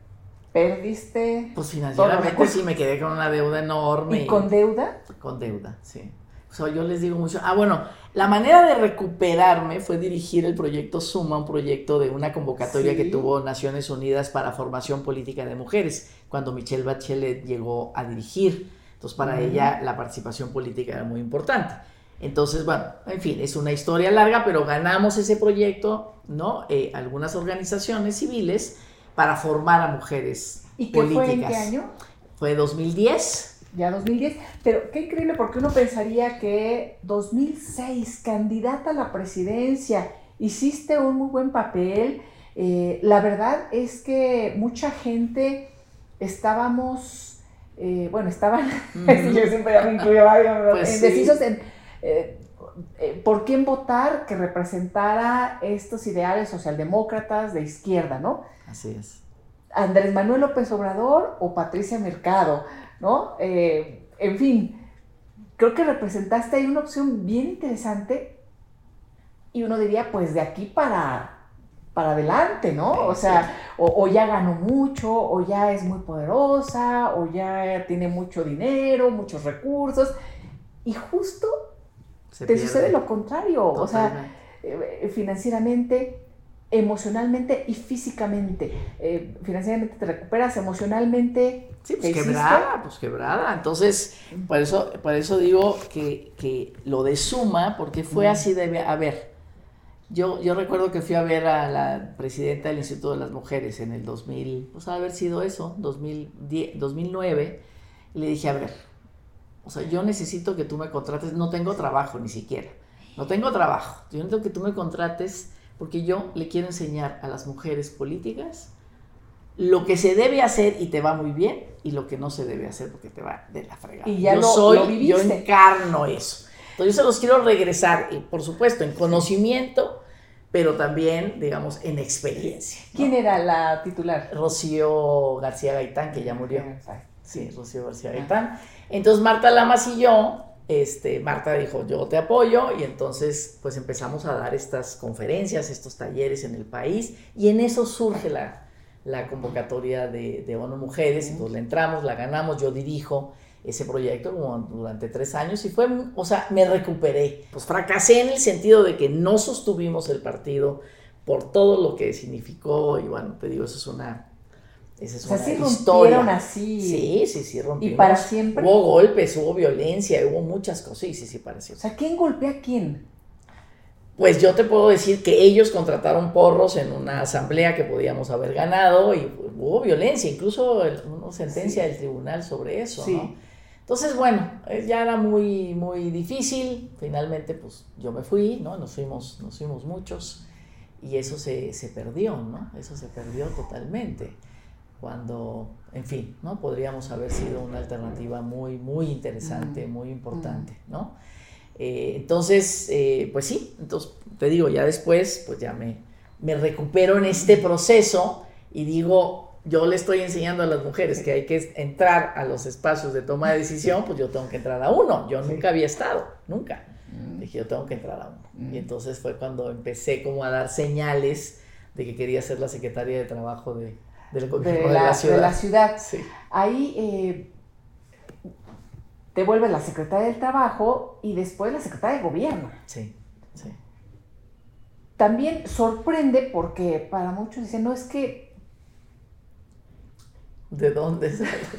perdiste. Pues financieramente sí me quedé con una deuda enorme. ¿Y con deuda? Con deuda, sí. O sea, yo les digo mucho, ah, bueno, la manera de recuperarme fue dirigir el proyecto Suma, un proyecto de una convocatoria que tuvo Naciones Unidas para formación política de mujeres, cuando Michelle Bachelet llegó a dirigir. Entonces, para ella la participación política era muy importante. Entonces, bueno, en fin, es una historia larga, pero ganamos ese proyecto, ¿no? Eh, algunas organizaciones civiles para formar a mujeres ¿Y qué fue en qué año? Fue 2010 ya 2010, pero qué increíble porque uno pensaría que 2006, candidata a la presidencia, hiciste un muy buen papel. Eh, la verdad es que mucha gente estábamos, eh, bueno, estaban, yo siempre me incluyo, pues indecisos en eh, por quién votar que representara estos ideales socialdemócratas de izquierda, ¿no? Así es. Andrés Manuel López Obrador o Patricia Mercado. ¿No? Eh, en fin, creo que representaste ahí una opción bien interesante y uno diría, pues de aquí para, para adelante, ¿no? O sea, o, ya ganó mucho, o ya es muy poderosa, o ya tiene mucho dinero, muchos recursos, y justo te sucede lo contrario, o sea, eh, financieramente emocionalmente y físicamente. Eh, financieramente te recuperas, emocionalmente. Sí, pues quebrada, pues quebrada. Entonces, por eso, por eso digo que, lo de suma, porque fue así de, a ver, yo, yo recuerdo que fui a ver a la presidenta del Instituto de las Mujeres en el 2000, pues haber sido eso, 2010, 2009, y le dije, a ver, o sea, yo necesito que tú me contrates, no tengo trabajo ni siquiera, no tengo trabajo, yo necesito que tú me contrates porque yo le quiero enseñar a las mujeres políticas lo que se debe hacer y te va muy bien y lo que no se debe hacer porque te va de la fregada. Y ya yo lo, soy, yo encarno eso. Entonces yo se los quiero regresar, y por supuesto, en conocimiento, pero también, digamos, en experiencia. ¿Quién era la titular? Rocío García Gaitán, que ya murió. Sí, Rocío García Gaitán. Entonces Marta Lamas y yo este, Marta dijo, yo te apoyo y entonces pues empezamos a dar estas conferencias, estos talleres en el país y en eso surge la, la convocatoria de, de ONU Mujeres, y entonces la entramos, la ganamos, yo dirijo ese proyecto durante tres años y fue, o sea, me recuperé. Pues fracasé en el sentido de que no sostuvimos el partido por todo lo que significó y bueno, te digo, eso es una esa es o sea, una rompieron así. Sí, sí, sí, rompimos. ¿Y para siempre? Hubo golpes, hubo violencia, hubo muchas cosas. Sí, sí, sí, para siempre. O sea, ¿quién golpea a quién? Pues yo te puedo decir que ellos contrataron porros en una asamblea que podíamos haber ganado y hubo violencia, incluso una sentencia del tribunal sobre eso, sí. ¿no? Entonces, bueno, eh, ya era muy, muy difícil. Finalmente, pues yo me fui, ¿no? Nos fuimos, nos fuimos muchos y eso se, se perdió, ¿no? Eso se perdió totalmente cuando, en fin, ¿no? Podríamos haber sido una alternativa muy, muy interesante, muy importante, ¿no? Eh, entonces, eh, pues sí, entonces te digo, ya después, pues ya me, me recupero en este proceso y digo, yo le estoy enseñando a las mujeres que hay que entrar a los espacios de toma de decisión, pues yo tengo que entrar a uno. Yo nunca había estado, nunca. Dije, yo tengo que entrar a uno. Y entonces fue cuando empecé como a dar señales de que quería ser la secretaria de trabajo de, de, la, ciudad. Ahí eh, te vuelves la secretaria del Trabajo y después la secretaria de Gobierno. Sí, sí. También sorprende porque para muchos dicen, no es que ¿De dónde,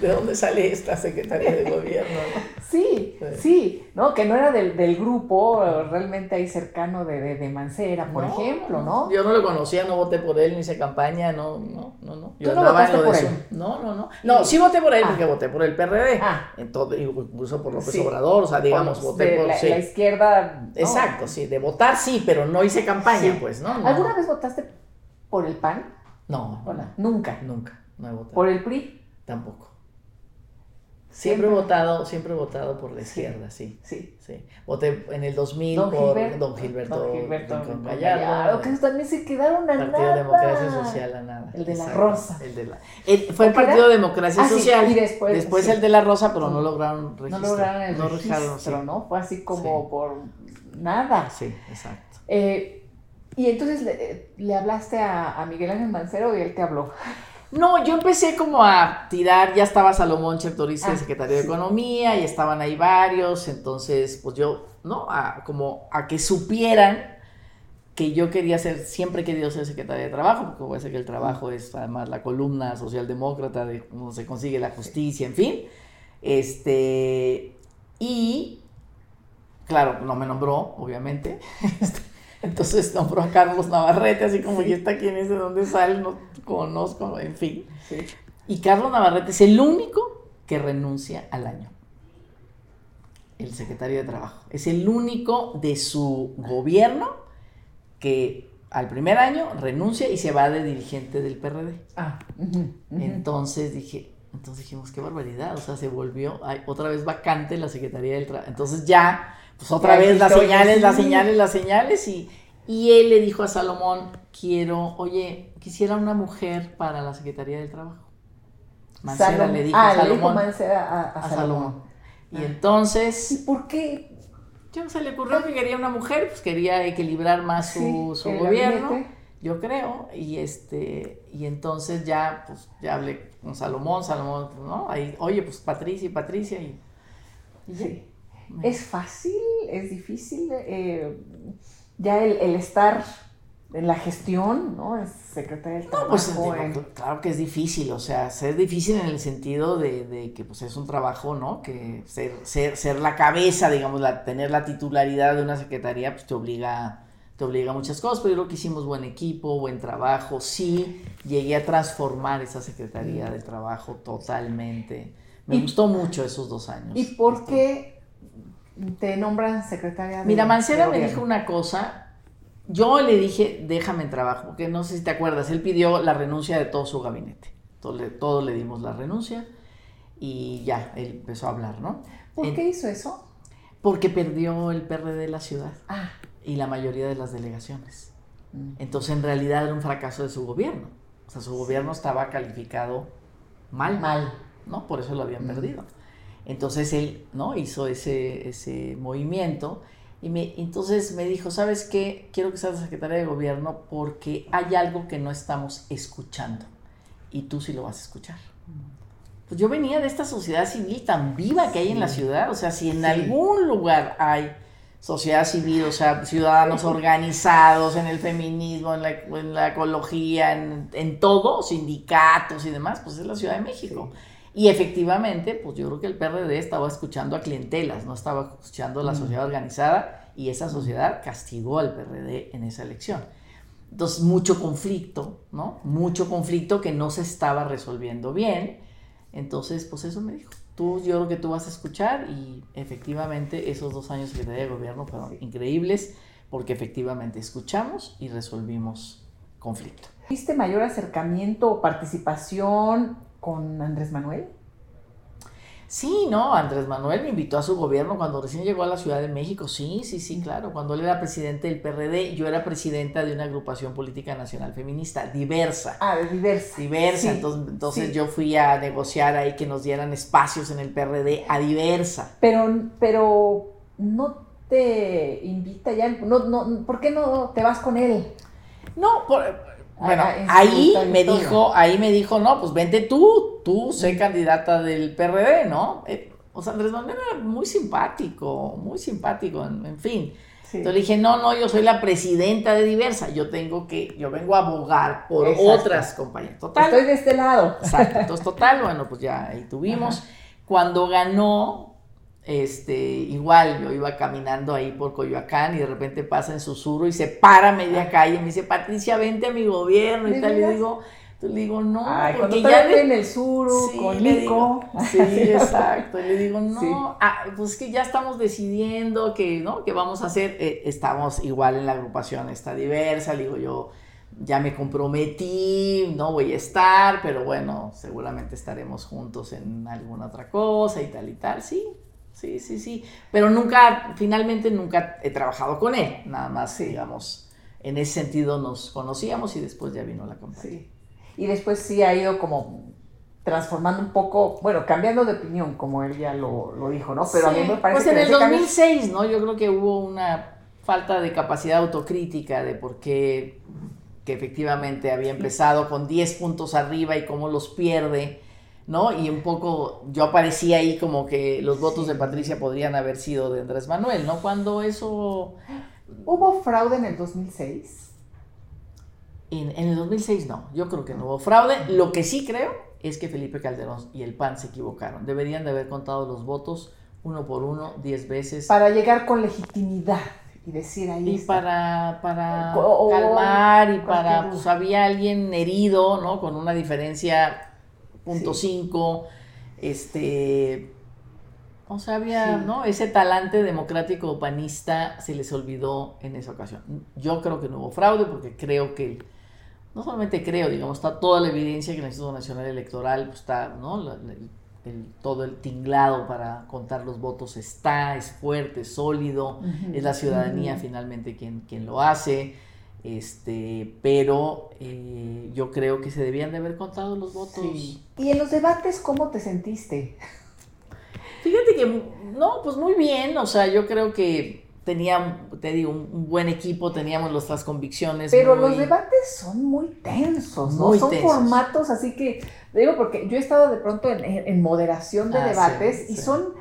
¿De dónde sale esta secretaria de gobierno? Sí, sí, ¿no? Que no era del, del grupo realmente ahí cercano de, de, Mancera, por ejemplo, ¿no? Yo no lo conocía, no voté por él, ni hice campaña, no, no, no. no. Yo ¿Tú no votaste por él? No, no, no. No, sí voté por él ah. porque voté por el PRD. Ah. Entonces, incluso por López Obrador, o sea, digamos, voté por... La, la izquierda... Exacto, sí, de votar sí, pero no hice campaña, pues, ¿no? ¿Alguna vez votaste por el PAN? No. Nunca. Nunca. No he votado. ¿Por el PRI? Tampoco. Siempre, he votado, siempre he votado por la izquierda, sí. Sí. sí. Voté en el 2000 don por Gilberto, Don Gilberto, don Gilberto Gallardo. Gallardo que también se quedaron a Partido nada. Democracia Social a nada. El de la Rosa. El de la, fue el Partido Democracia ah, Social. Sí, y después, después el de la Rosa, pero no lograron registrar. No lograron el no registro, ¿no? Fue así como por nada. Sí, exacto. Eh, y entonces le, le hablaste a, a Miguel Ángel Mancero y él te habló. No, yo empecé como a tirar, ya estaba Salomón Chertorice, Ah, secretario de. Economía, y estaban ahí varios, entonces, pues yo, ¿no? A, como a que supieran que yo quería ser, siempre he querido ser secretaria de Trabajo, porque voy a ser que el trabajo es además la columna socialdemócrata de cómo se consigue la justicia, en fin. Este, y, claro, no me nombró, obviamente. Entonces nombró a Carlos Navarrete, así como, Sí. ¿y esta quién es? ¿De dónde sale? No conozco, en fin. Sí. Y Carlos Navarrete es el único que renuncia al año. El secretario de Trabajo. Es el único de su gobierno que al primer año renuncia y se va de dirigente del PRD. Ah. Entonces dije, entonces dijimos, qué barbaridad, o sea, se volvió ay, otra vez vacante la Secretaría del Trabajo. Entonces ya, pues otra vez las señales, las señales, las señales, y, y él le dijo a Salomón, quiero, oye, quisiera una mujer para la Secretaría del Trabajo. Mancera le dijo ah, a le dijo Salomón. Mancera a, a a Salomón. Salomón. Y Ah. entonces, ¿Y por qué? yo se le ocurrió que quería una mujer, pues quería equilibrar más su, Sí, su gobierno gabinete. yo creo, y este, y entonces ya, pues, ya hablé con Salomón, Salomón, pues, ¿no? Ahí, oye, pues Patricia y Patricia, y, y. Sí. ¿Es fácil? ¿Es difícil? eh, ya el, el estar en la gestión, ¿no? Es secretaria del No, trabajo. pues digo, en- claro que es difícil, o sea, ser difícil en el sentido de, de que pues es un trabajo, ¿no? Que ser, ser, ser la cabeza, digamos, la, tener la titularidad de una secretaría, pues te obliga, te obliga a muchas cosas, pero yo creo que hicimos buen equipo, buen trabajo, sí, llegué a transformar esa secretaría del trabajo totalmente. Me Y- gustó mucho esos dos años. ¿Y por Este, qué te nombran secretaria de Mira, Mancera de me dijo una cosa. Yo le dije, déjame en trabajo, porque no sé si te acuerdas, él pidió la renuncia de todo su gabinete. Todos le, todos le dimos la renuncia y ya, él empezó a hablar, ¿no? ¿Por En- qué hizo eso? Porque perdió el PRD de la ciudad Ah, y la mayoría de las delegaciones. mm, Entonces, en realidad era un fracaso de su gobierno. O sea, su gobierno estaba calificado mal. mal. ¿no? Por eso lo habían Mm. perdido. Entonces él, ¿no? Hizo ese, ese movimiento y me, entonces me dijo, ¿sabes qué? Quiero que seas secretaria de gobierno porque hay algo que no estamos escuchando y tú sí lo vas a escuchar. Pues yo venía de esta sociedad civil tan viva que hay en la ciudad, o sea, si en Sí. algún lugar hay sociedad civil, o sea, ciudadanos organizados en el feminismo, en la, en la ecología, en, en todo, sindicatos y demás, pues es la Ciudad de México. Y efectivamente, pues yo creo que el PRD estaba escuchando a clientelas, no estaba escuchando a la Mm. sociedad organizada y esa sociedad castigó al PRD en esa elección. Entonces, mucho conflicto, ¿no? Mucho conflicto que no se estaba resolviendo bien. Entonces, pues eso me dijo. Tú, yo creo que tú vas a escuchar y efectivamente esos dos años de Secretaría de Gobierno fueron increíbles porque efectivamente escuchamos y resolvimos conflicto. ¿Viste mayor acercamiento o participación con Andrés Manuel? Sí, no, Andrés Manuel me invitó a su gobierno cuando recién llegó a la Ciudad de México. Sí, sí, sí, claro. Cuando él era presidente del PRD, yo era presidenta de una agrupación política nacional feminista, diversa. Ah, de diversa. Diversa, Sí, entonces, entonces sí. yo fui a negociar ahí que nos dieran espacios en el PRD a diversa. Pero, pero no te invita ya, no, no, ¿por qué no te vas con él? No, por- bueno, Ah, en su ahí me dijo, ahí me dijo, no, pues vente tú, tú sé candidata del PRD, ¿no? Eh, o sea, Andrés Manuel era muy simpático, muy simpático, en, en fin. Entonces le dije, no, no, yo soy la presidenta de Diversa, yo tengo que, yo vengo a abogar por otras compañías. Total. Estoy de este lado. Exacto, entonces total, bueno, pues ya ahí tuvimos. Cuando ganó, este, igual yo iba caminando ahí por Coyoacán y de repente pasa en susurro y se para media calle y me dice, Patricia, vente a mi gobierno y tal, y digo le digo, no, porque ya en el sur con Nico. sí, exacto. Y le digo, no, ah, pues que ya estamos decidiendo que, ¿no? Que vamos a hacer, eh, estamos igual en la agrupación, está diversa, le digo yo, ya me comprometí, no voy a estar, pero bueno, seguramente estaremos juntos en alguna otra cosa y tal y tal, sí, sí, sí, sí. Pero nunca, finalmente nunca he trabajado con él, nada más, digamos, en ese sentido nos conocíamos y después ya vino la compañía. Y después sí ha ido como transformando un poco, bueno, cambiando de opinión, como él ya lo, dijo, ¿no? Pero a mí me parece pues en el 2006, ¿no? Yo creo que hubo una falta de capacidad autocrítica de por qué que efectivamente había empezado con 10 puntos arriba y cómo los pierde, ¿no? Y un poco yo aparecía ahí como que los votos de Patricia podrían haber sido de Andrés Manuel, ¿no? Cuando eso... ¿Hubo fraude en el 2006? En, el 2006 no, yo creo que no hubo fraude. Lo que sí creo es que Felipe Calderón y el PAN se equivocaron. Deberían de haber contado los votos uno por uno, diez veces. Para llegar con legitimidad y decir ahí. Y para, para calmar y para, pues había alguien herido, ¿no? Con una diferencia punto cinco, este, o sea, había, ¿no? Ese talante democrático panista se les olvidó en esa ocasión. Yo creo que no hubo fraude porque creo que no solamente creo, digamos, está toda la evidencia que el Instituto Nacional Electoral pues, está, ¿no? todo el tinglado para contar los votos está, es fuerte, sólido, es la ciudadanía finalmente quien, quien lo hace, este, pero eh, yo creo que se debían de haber contado los votos. ¿Y en los debates cómo te sentiste? Fíjate que, no, pues muy bien, o sea, yo creo que tenía, te digo, un, buen equipo, teníamos nuestras convicciones. Pero los debates son muy tensos, ¿no? son formatos así que, digo, porque yo he estado de pronto en, moderación de ah, debates y son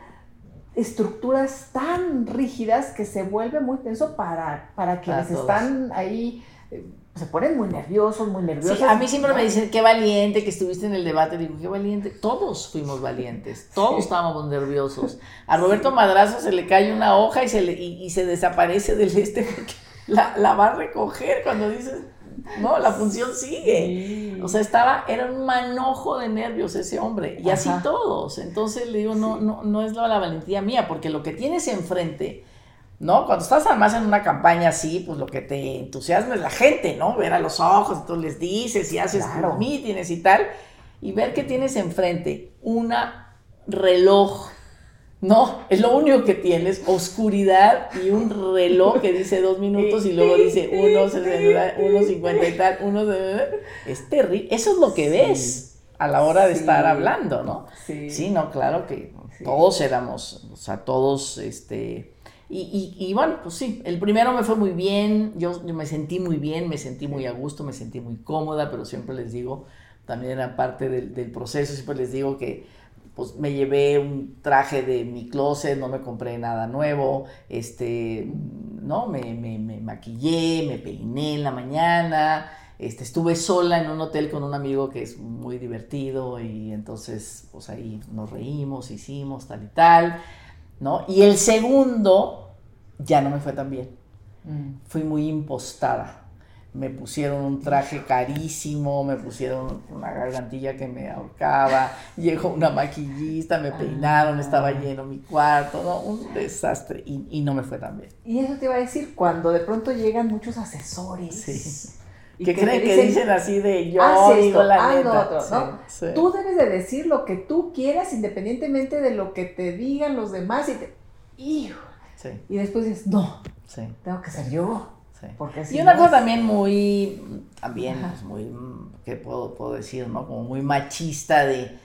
estructuras tan rígidas que se vuelve muy tenso para, para quienes están ahí eh, se ponen muy nerviosos, muy nerviosos. a mí siempre me dicen, qué valiente que estuviste en el debate. Digo, qué valiente. Todos fuimos valientes, todos estábamos nerviosos. A Roberto Madrazo se le cae una hoja y se, le, y, se desaparece del este porque la, la, va a recoger cuando dices, no, la función sigue. O sea, estaba, era un manojo de nervios ese hombre. Y así todos. Entonces le digo, no, no, no es la, la valentía mía, porque lo que tienes enfrente ¿no? Cuando estás además en una campaña así, pues lo que te entusiasma es la gente, ¿no? Ver a los ojos, tú les dices y haces claro. mítines y tal, y ver que tienes enfrente una reloj, ¿no? Es lo único que tienes, oscuridad y un reloj que dice dos minutos y luego dice uno, uno cincuenta y tal, uno... Es terrible, eso es lo que ves a la hora de estar hablando, ¿no? Sí. sí, no, claro que todos éramos, o sea, todos, este y, y, bueno, pues sí, el primero me fue muy bien, yo, me sentí muy bien, me sentí muy a gusto, me sentí muy cómoda, pero siempre les digo, también era parte del, del proceso, siempre les digo que pues me llevé un traje de mi closet, no me compré nada nuevo, este, no, me, me, me maquillé, me peiné en la mañana, este, estuve sola en un hotel con un amigo que es muy divertido y entonces pues ahí nos reímos, hicimos tal y tal. ¿no? Y el segundo ya no me fue tan bien. Mm. Fui muy impostada. Me pusieron un traje carísimo, me pusieron una gargantilla que me ahorcaba, llegó una maquillista, me peinaron, ah. estaba lleno mi cuarto, ¿no? Un desastre y, no me fue tan bien. Y eso te iba a decir, cuando de pronto llegan muchos asesores. Sí. Y que, creen que dicen así de yo digo la neta. ¿no? Tú debes de decir lo que tú quieras independientemente de lo que te digan los demás y te... Hijo. Y después dices, no, tengo que ser yo. Porque y una cosa también muy, también, pues muy, ¿qué puedo, puedo decir, no? Como muy machista de,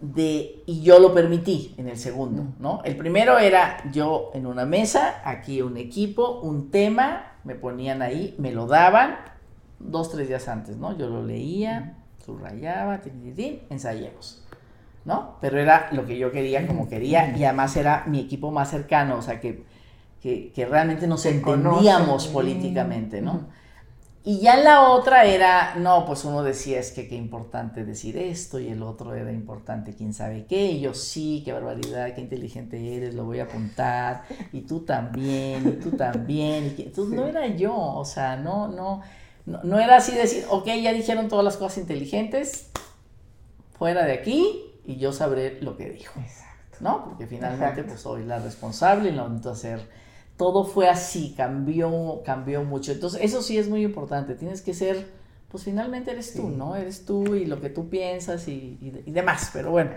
de, y yo lo permití en el segundo, ¿no? El primero era yo en una mesa, aquí un equipo, un tema, me ponían ahí, me lo daban, dos, tres días antes, ¿no? Yo lo leía, subrayaba, ensayemos, ¿no? Pero era lo que yo quería como quería y además era mi equipo más cercano, o sea que, que, que realmente nos entendíamos políticamente, ¿no? Y ya la otra era, no, pues uno decía es que qué importante decir esto y el otro era importante quién sabe qué, y yo sí, qué barbaridad, qué inteligente eres, lo voy a apuntar, y tú también, y tú también, y entonces no era yo, o sea, no, no, no, era así decir, ok, ya dijeron todas las cosas inteligentes, fuera de aquí, y yo sabré lo que dijo, Exacto. ¿no? Porque finalmente pues soy la responsable y lo necesito hacer todo fue así, cambió, cambió mucho. Entonces, eso sí es muy importante. Tienes que ser, pues finalmente eres tú, ¿no? Eres tú y lo que tú piensas y, demás. Pero bueno,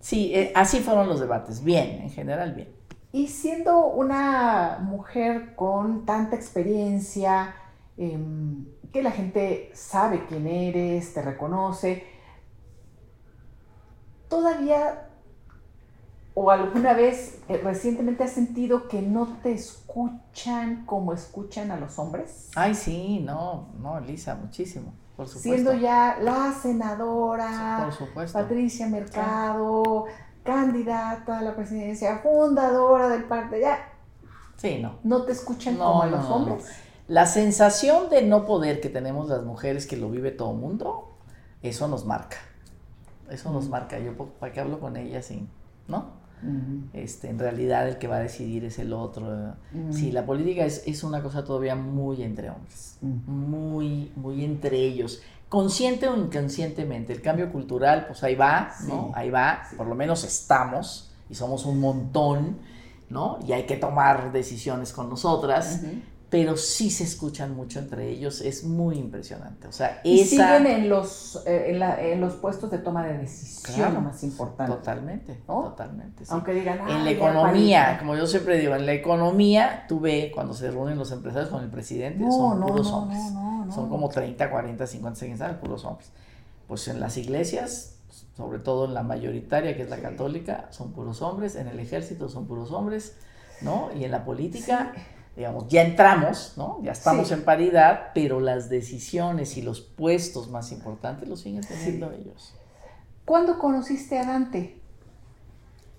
sí, eh, así fueron los debates. Bien, en general, bien. Y siendo una mujer con tanta experiencia, em, que la gente sabe quién eres, te reconoce, todavía o alguna vez eh, recientemente has sentido que no te escuchan como escuchan a los hombres? Ay, sí, no, no, Lisa, muchísimo, por supuesto. Siendo ya la senadora Patricia Mercado, candidata a la presidencia, fundadora del partido, ya. Sí, no. ¿No te escuchan como a los hombres? La sensación de no poder que tenemos las mujeres, que lo vive todo el mundo, eso nos marca. Eso nos mm. marca. Yo, ¿para qué hablo con ellas? ¿No? Este, en realidad el que va a decidir es el otro. Sí, la política es, es, una cosa todavía muy entre hombres, muy, muy entre ellos. Consciente o inconscientemente, el cambio cultural, pues ahí va, ¿no? Ahí va, por lo menos estamos y somos un montón, ¿no? Y hay que tomar decisiones con nosotras pero sí se escuchan mucho entre ellos, es muy impresionante. O sea, y siguen en los, eh, en, los puestos de toma de decisión lo más importante. Totalmente, totalmente. Aunque digan, en la economía, como yo siempre digo, en la economía, tú ves cuando se reúnen los empresarios con el presidente, son puros hombres. son como 30, 40, 50, 60, puros hombres. Pues en las iglesias, sobre todo en la mayoritaria, que es la católica, son puros hombres, en el ejército son puros hombres, ¿no? Y en la política digamos, ya entramos, ¿no? Ya estamos en paridad, pero las decisiones y los puestos más importantes los siguen teniendo ellos. ¿Cuándo conociste a Dante?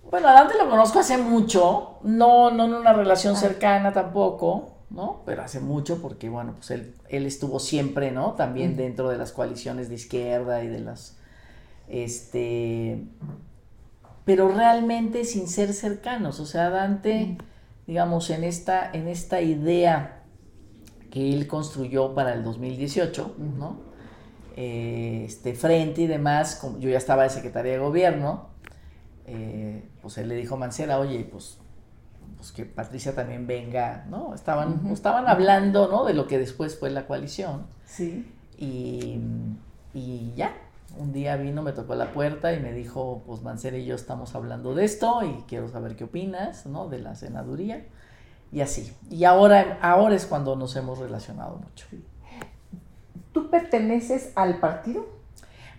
Bueno, a Dante lo conozco hace mucho, no, no en una relación ah. cercana tampoco, ¿no? Pero hace mucho porque, bueno, pues él, él estuvo siempre, ¿no? También dentro de las coaliciones de izquierda y de las, este, pero realmente sin ser cercanos, o sea, Dante digamos, en esta, en esta idea que él construyó para el 2018, ¿no? Eh, este frente y demás, como yo ya estaba de secretaria de gobierno, eh, pues él le dijo a Mancera, oye, pues, pues, que Patricia también venga, ¿no? Estaban, estaban hablando, ¿no? De lo que después fue la coalición. Sí. Y, y ya, un día vino, me tocó la puerta y me dijo, pues Mancera y yo estamos hablando de esto y quiero saber qué opinas, ¿no? De la senaduría. Y así. Y ahora, ahora es cuando nos hemos relacionado mucho. ¿Tú perteneces al partido?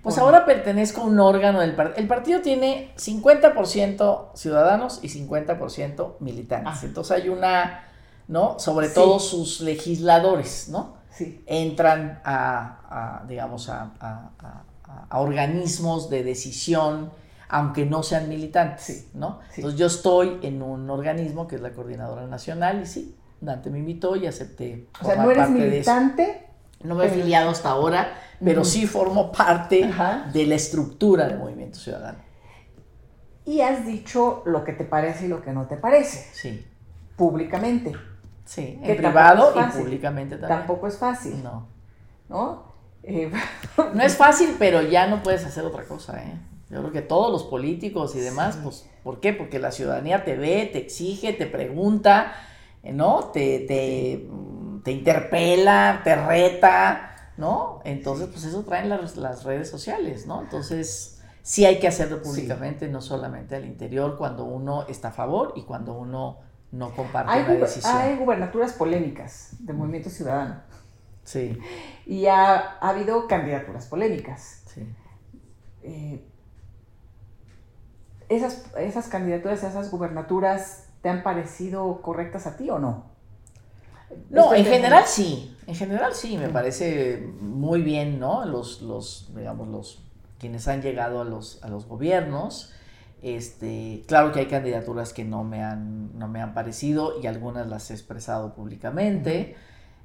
Pues ahora pertenezco a un órgano del partido. El partido tiene 50% ciudadanos y 50% militantes. Entonces hay una, ¿no? Sobre todo sus legisladores, ¿no? Sí. Entran a, digamos, a a, organismos de decisión, aunque no sean militantes, ¿no? Entonces yo estoy en un organismo que es la Coordinadora Nacional y sí, Dante me invitó y acepté. O sea, no eres militante. No me he afiliado hasta ahora, pero sí formo parte de la estructura del Movimiento Ciudadano. Y has dicho lo que te parece y lo que no te parece. Sí. Públicamente. Sí, en privado y públicamente también. Tampoco es fácil. No. ¿No? Eh, no es fácil, pero ya no puedes hacer otra cosa, ¿eh? Yo creo que todos los políticos y demás, pues, ¿por qué? Porque la ciudadanía te ve, te exige, te pregunta, eh, ¿no? Te, te, te interpela, te reta, ¿no? Entonces, pues eso traen las, las redes sociales, ¿no? Entonces, sí hay que hacerlo públicamente, no solamente al interior, cuando uno está a favor y cuando uno no comparte hay, la decisión. Hay gubernaturas polémicas del Movimiento Ciudadano. Sí. Y ha, habido candidaturas polémicas. Sí. Eh, esas, esas candidaturas, esas gubernaturas, ¿te han parecido correctas a ti o no? No, en general sí, en general sí, me parece muy bien, ¿no? Los, los digamos, los, quienes han llegado a los, a los gobiernos, Este, claro que hay candidaturas que no me han, no me han parecido y algunas las he expresado públicamente.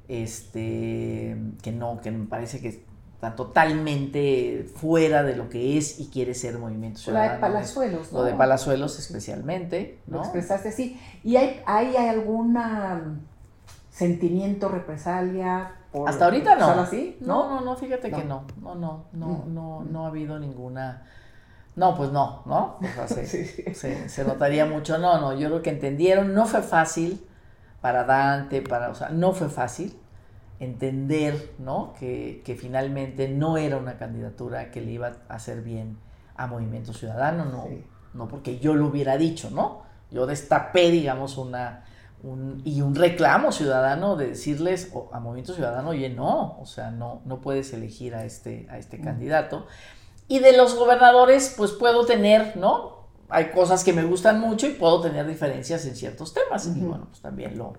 Este, que no, que me parece que están totalmente fuera de lo que es y quiere ser Movimiento Ciudadano. Lo de Palazuelos, ¿no? Lo de Palazuelos especialmente, ¿no? Lo expresaste así. ¿Y hay, hay, algún sentimiento, represalia? Por Hasta ahorita no. así? ¿No? no, no, fíjate que no. No, no, no, no, no ha habido ninguna... No, pues no, ¿no? O sea, se, se, notaría mucho. No, no, yo creo que entendieron. No fue fácil para Dante, para, o sea, no fue fácil entender, ¿no? Que, que, finalmente no era una candidatura que le iba a hacer bien a Movimiento Ciudadano, no, no porque yo lo hubiera dicho, ¿no? Yo destapé, digamos, una, un, y un reclamo ciudadano de decirles a Movimiento Ciudadano, oye, no, o sea, no, no puedes elegir a este, a este candidato. Y de los gobernadores, pues puedo tener, ¿no? Hay cosas que me gustan mucho y puedo tener diferencias en ciertos temas. Y bueno, pues también lo,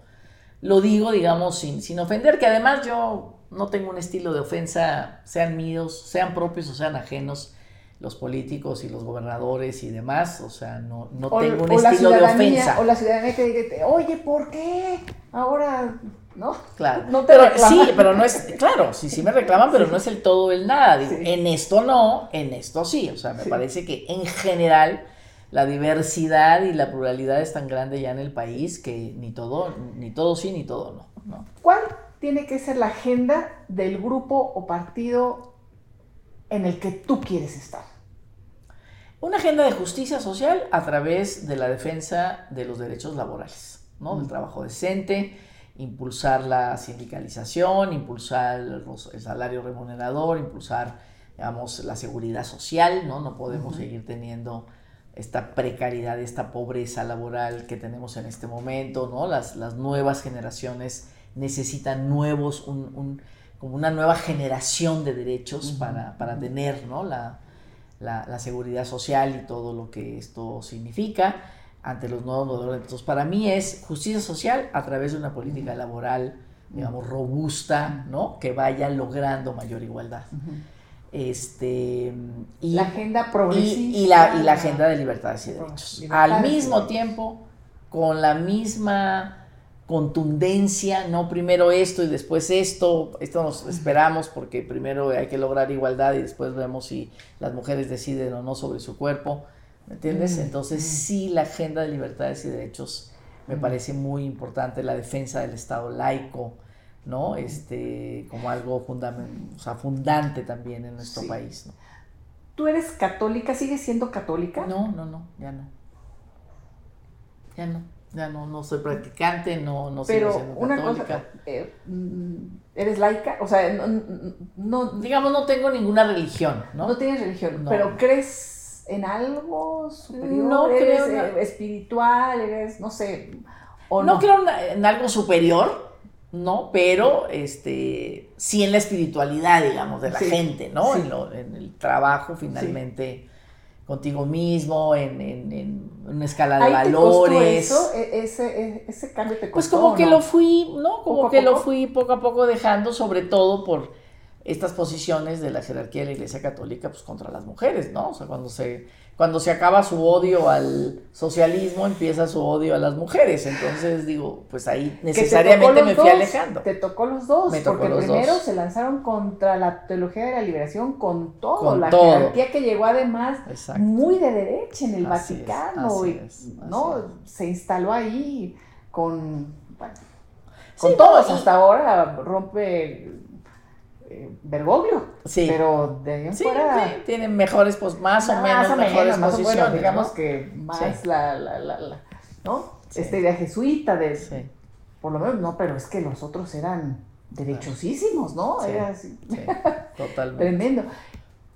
lo digo, digamos, sin, sin ofender, que además yo no tengo un estilo de ofensa, sean míos, sean propios o sean ajenos, los políticos y los gobernadores y demás, o sea, no, no tengo un estilo de ofensa. O la ciudadanía que diga, oye, ¿por qué? Ahora, ¿no? Claro. No pero, sí, pero no es, claro, sí, sí me reclaman, pero no es el todo el nada. Digo, En esto no, en esto sí. O sea, me parece que en general la diversidad y la pluralidad es tan grande ya en el país que ni todo, ni todo sí, ni todo no, ¿Cuál tiene que ser la agenda del grupo o partido en el que tú quieres estar? Una agenda de justicia social a través de la defensa de los derechos laborales, ¿no? Del trabajo decente, impulsar la sindicalización, impulsar el, salario remunerador, impulsar, digamos, la seguridad social, ¿no? No podemos seguir teniendo esta precariedad, esta pobreza laboral que tenemos en este momento, ¿no? Las, las nuevas generaciones necesitan nuevos, un, como una nueva generación de derechos para, para, tener, ¿no? La, la, la, seguridad social y todo lo que esto significa ante los nuevos modelos. Entonces, para mí es justicia social a través de una política laboral, digamos, robusta, ¿no? Que vaya logrando mayor igualdad. Este, y, la agenda progresista. Y, la, y la agenda de libertades y derechos. Al mismo tiempo, con la misma contundencia, no primero esto y después esto, esto nos esperamos porque primero hay que lograr igualdad y después vemos si las mujeres deciden o no sobre su cuerpo, ¿me entiendes? Entonces sí, la agenda de libertades y derechos me parece muy importante, la defensa del Estado laico, ¿no? Este, como algo fundament, o sea, fundante también en nuestro país, ¿no? ¿Tú eres católica? ¿Sigues siendo católica? No, no, no, ya no. Ya no, ya no, no soy practicante, no, no Pero siendo una Cosa, eh, mm, ¿Eres laica? O sea, no, Digamos, no tengo ninguna religión, ¿no? No tienes religión, pero ¿crees en algo superior? No ¿Eres creo. Eh, espiritual? ¿Eres, no sé? ¿o no, no creo en algo superior, ¿no? Pero este, sí en la espiritualidad, digamos, de la gente, ¿no? En, el trabajo finalmente contigo mismo, en, en, una escala de valores. eso? E, ese, e, ese, cambio te pues costó? Pues como que lo fui, ¿no? Como que lo fui poco a poco dejando, sobre todo por estas posiciones de la jerarquía de la Iglesia Católica, pues contra las mujeres, ¿no? O sea, cuando se cuando se acaba su odio al socialismo, empieza su odio a las mujeres. Entonces digo, pues ahí necesariamente me fui alejando. Te tocó los dos, porque primero se lanzaron contra la teología de la liberación con todo, la jerarquía que llegó además muy de derecha en el Vaticano, y, ¿no? Se instaló ahí con, bueno, con todos, hasta ahora rompe Bergoglio. Sí. Pero de ahí sí, Sí, tienen mejores, pues más o menos, mejores posiciones. digamos que más la, la, la, ¿no? Esta idea jesuita de, por lo menos, no, pero es que los otros eran derechosísimos, ¿no? Era así. totalmente. Tremendo.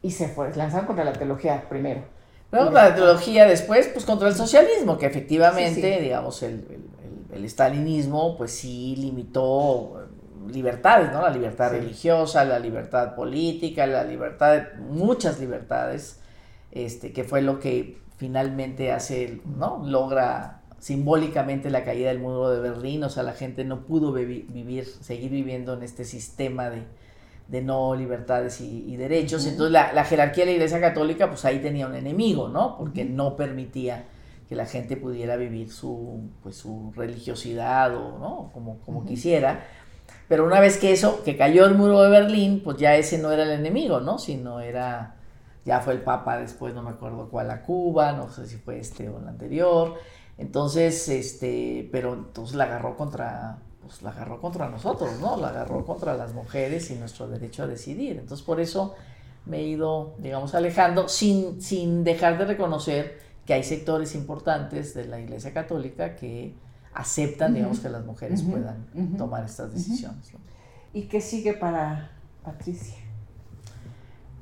Y se fue, lanzaron contra la teología primero. Bueno, la teología después, pues contra el socialismo, que efectivamente, digamos, el, el, el, estalinismo, pues sí limitó libertades, ¿no? La libertad religiosa, la libertad política, la libertad, de, muchas libertades, este, que fue lo que finalmente hace, ¿no? Logra simbólicamente la caída del muro de Berlín, o sea, la gente no pudo vivir, seguir viviendo en este sistema de, de no libertades y, derechos. Entonces la, jerarquía de la Iglesia Católica, pues ahí tenía un enemigo, ¿no? Porque no permitía que la gente pudiera vivir su, pues, su religiosidad o, ¿no? Como, como quisiera. Pero una vez que eso, que cayó el muro de Berlín, pues ya ese no era el enemigo, ¿no? Sino era, ya fue el Papa después, no me acuerdo cuál, a Cuba, no sé si fue este o el anterior. Entonces, este, pero entonces la agarró contra, pues la agarró contra nosotros, ¿no? La agarró contra las mujeres y nuestro derecho a decidir. Entonces, por eso me he ido, digamos, alejando, sin, sin dejar de reconocer que hay sectores importantes de la Iglesia Católica que aceptan, digamos, que las mujeres puedan tomar estas decisiones. ¿Y qué sigue para Patricia?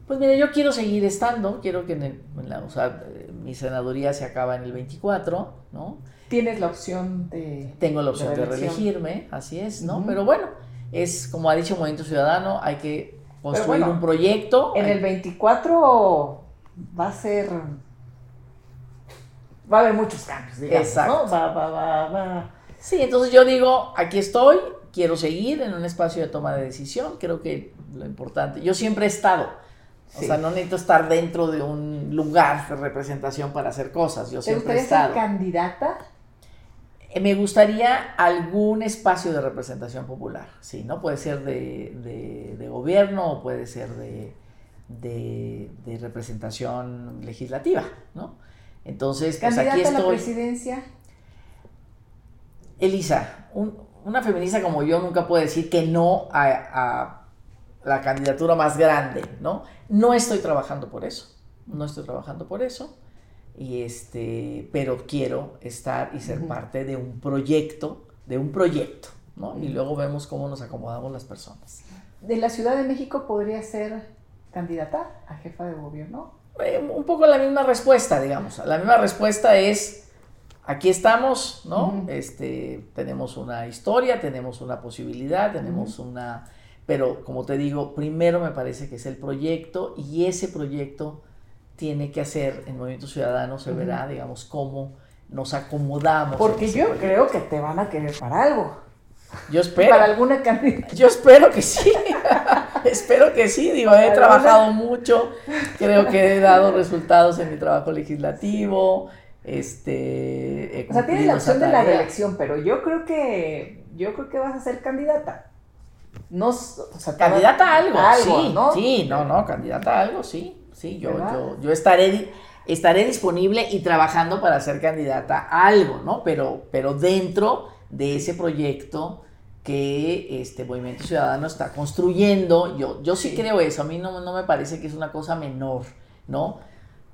Pues mire, yo quiero seguir estando, quiero que en, la, o sea, mi senaduría se acaba en el 24, ¿no? Tienes la opción de... Tengo la opción de, reelegirme, así es, ¿no? Pero bueno, es como ha dicho Movimiento Ciudadano, hay que construir un proyecto. En el 24 va a ser va a haber muchos cambios, digamos, Exacto. ¿no? Va, va, va, va. Sí, entonces yo digo, aquí estoy, quiero seguir en un espacio de toma de decisión, creo que lo importante, yo siempre he estado, o sea, no necesito estar dentro de un lugar de representación para hacer cosas, yo siempre he estado. candidata? Eh, me gustaría algún espacio de representación popular, sí, ¿no? Puede ser de, de, gobierno o puede ser de, de representación legislativa, ¿no? Entonces, pues aquí estoy. a la presidencia? Elisa, una feminista como yo nunca puede decir que no a, la candidatura más grande, ¿no? No estoy trabajando por eso, no estoy trabajando por eso, y este, pero quiero estar y ser parte de un proyecto, de un proyecto, ¿no? Y luego vemos cómo nos acomodamos las personas. ¿De la Ciudad de México podría ser candidata a jefa de gobierno? Eh, un poco la misma respuesta, digamos. La misma respuesta es, aquí estamos, ¿no? este, tenemos una historia, tenemos una posibilidad, tenemos una... Pero como te digo, primero me parece que es el proyecto y ese proyecto tiene que hacer en Movimiento Ciudadano, se verá, digamos, cómo nos acomodamos. Porque yo creo que te van a querer para algo. Yo espero. Para alguna cantidad. Yo espero que sí. espero que sí. Digo, he trabajado mucho. Creo que he dado resultados en mi trabajo legislativo. Este. o sea, tienes la opción de la reelección, pero yo creo que. Yo creo que vas a ser candidata. No, o sea, candidata a algo, sí, ¿no? Sí, no, no, candidata a algo, sí. Sí, yo, yo, yo estaré estaré disponible y trabajando para ser candidata a algo, ¿no? Pero, pero dentro de ese proyecto que este Movimiento Ciudadano está construyendo. Yo, yo sí, creo eso, a mí no, no, me parece que es una cosa menor, ¿no?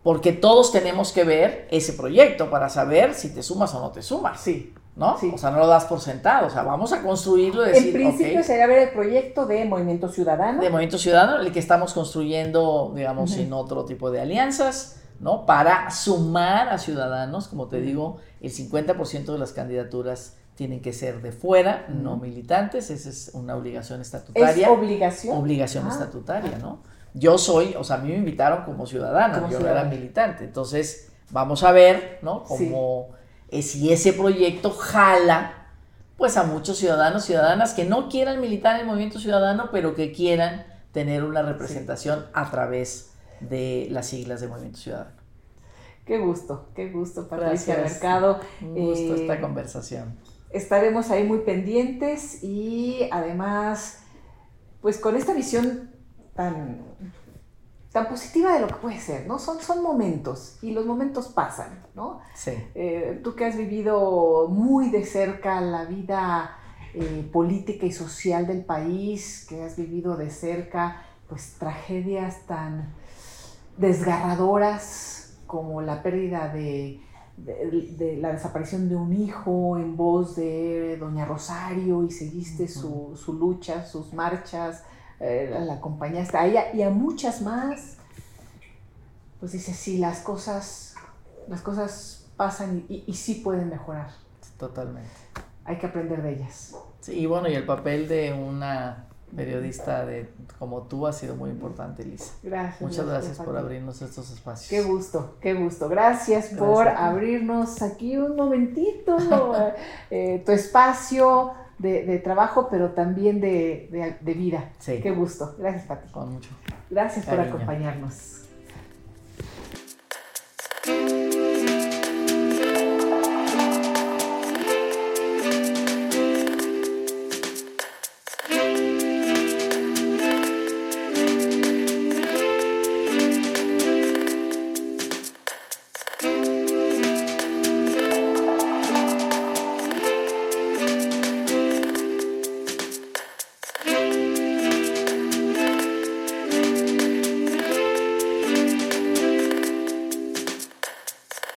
Porque todos tenemos que ver ese proyecto para saber si te sumas o no te sumas. Sí. ¿No? O sea, no lo das por sentado, o sea, vamos a construirlo y decir, En principio sería ver el proyecto de Movimiento Ciudadano. De Movimiento Ciudadano, el que estamos construyendo, digamos, sin otro tipo de alianzas, ¿no? Para sumar a ciudadanos, como te digo, el 50% de las candidaturas tienen que ser de fuera, no militantes, esa es una obligación estatutaria. ¿Es obligación? Obligación ah. estatutaria, ¿no? Yo soy, o sea, a mí me invitaron como ciudadana, yo era militante, entonces vamos a ver, ¿no? Como si ese proyecto jala, pues a muchos ciudadanos, ciudadanas que no quieran militar en el movimiento ciudadano, pero que quieran tener una representación a través de las siglas de Movimiento Ciudadano. Qué gusto, qué gusto, Patricia Mercado. Un gusto esta eh, conversación estaremos ahí muy pendientes y además, pues con esta visión tan, tan positiva de lo que puede ser, ¿no? Son, son momentos y los momentos pasan, ¿no? Sí. Eh, tú que has vivido muy de cerca la vida eh, política y social del país, que has vivido de cerca, pues tragedias tan desgarradoras como la pérdida de de, la desaparición de un hijo en voz de Doña Rosario y seguiste su, lucha, sus marchas, eh, la acompañaste a ella y a muchas más. Pues dice, sí, las cosas, las cosas pasan y, y sí pueden mejorar. Totalmente. Hay que aprender de ellas. Sí, y bueno, y el papel de una periodista de como tú ha sido muy importante, Lisa. Gracias. Muchas gracias, por abrirnos estos espacios. Qué gusto, qué gusto. Gracias, por abrirnos aquí un momentito eh, tu espacio, de, trabajo, pero también de, de vida. Sí. Qué gusto. Gracias, Pati. Con mucho. Gracias por acompañarnos.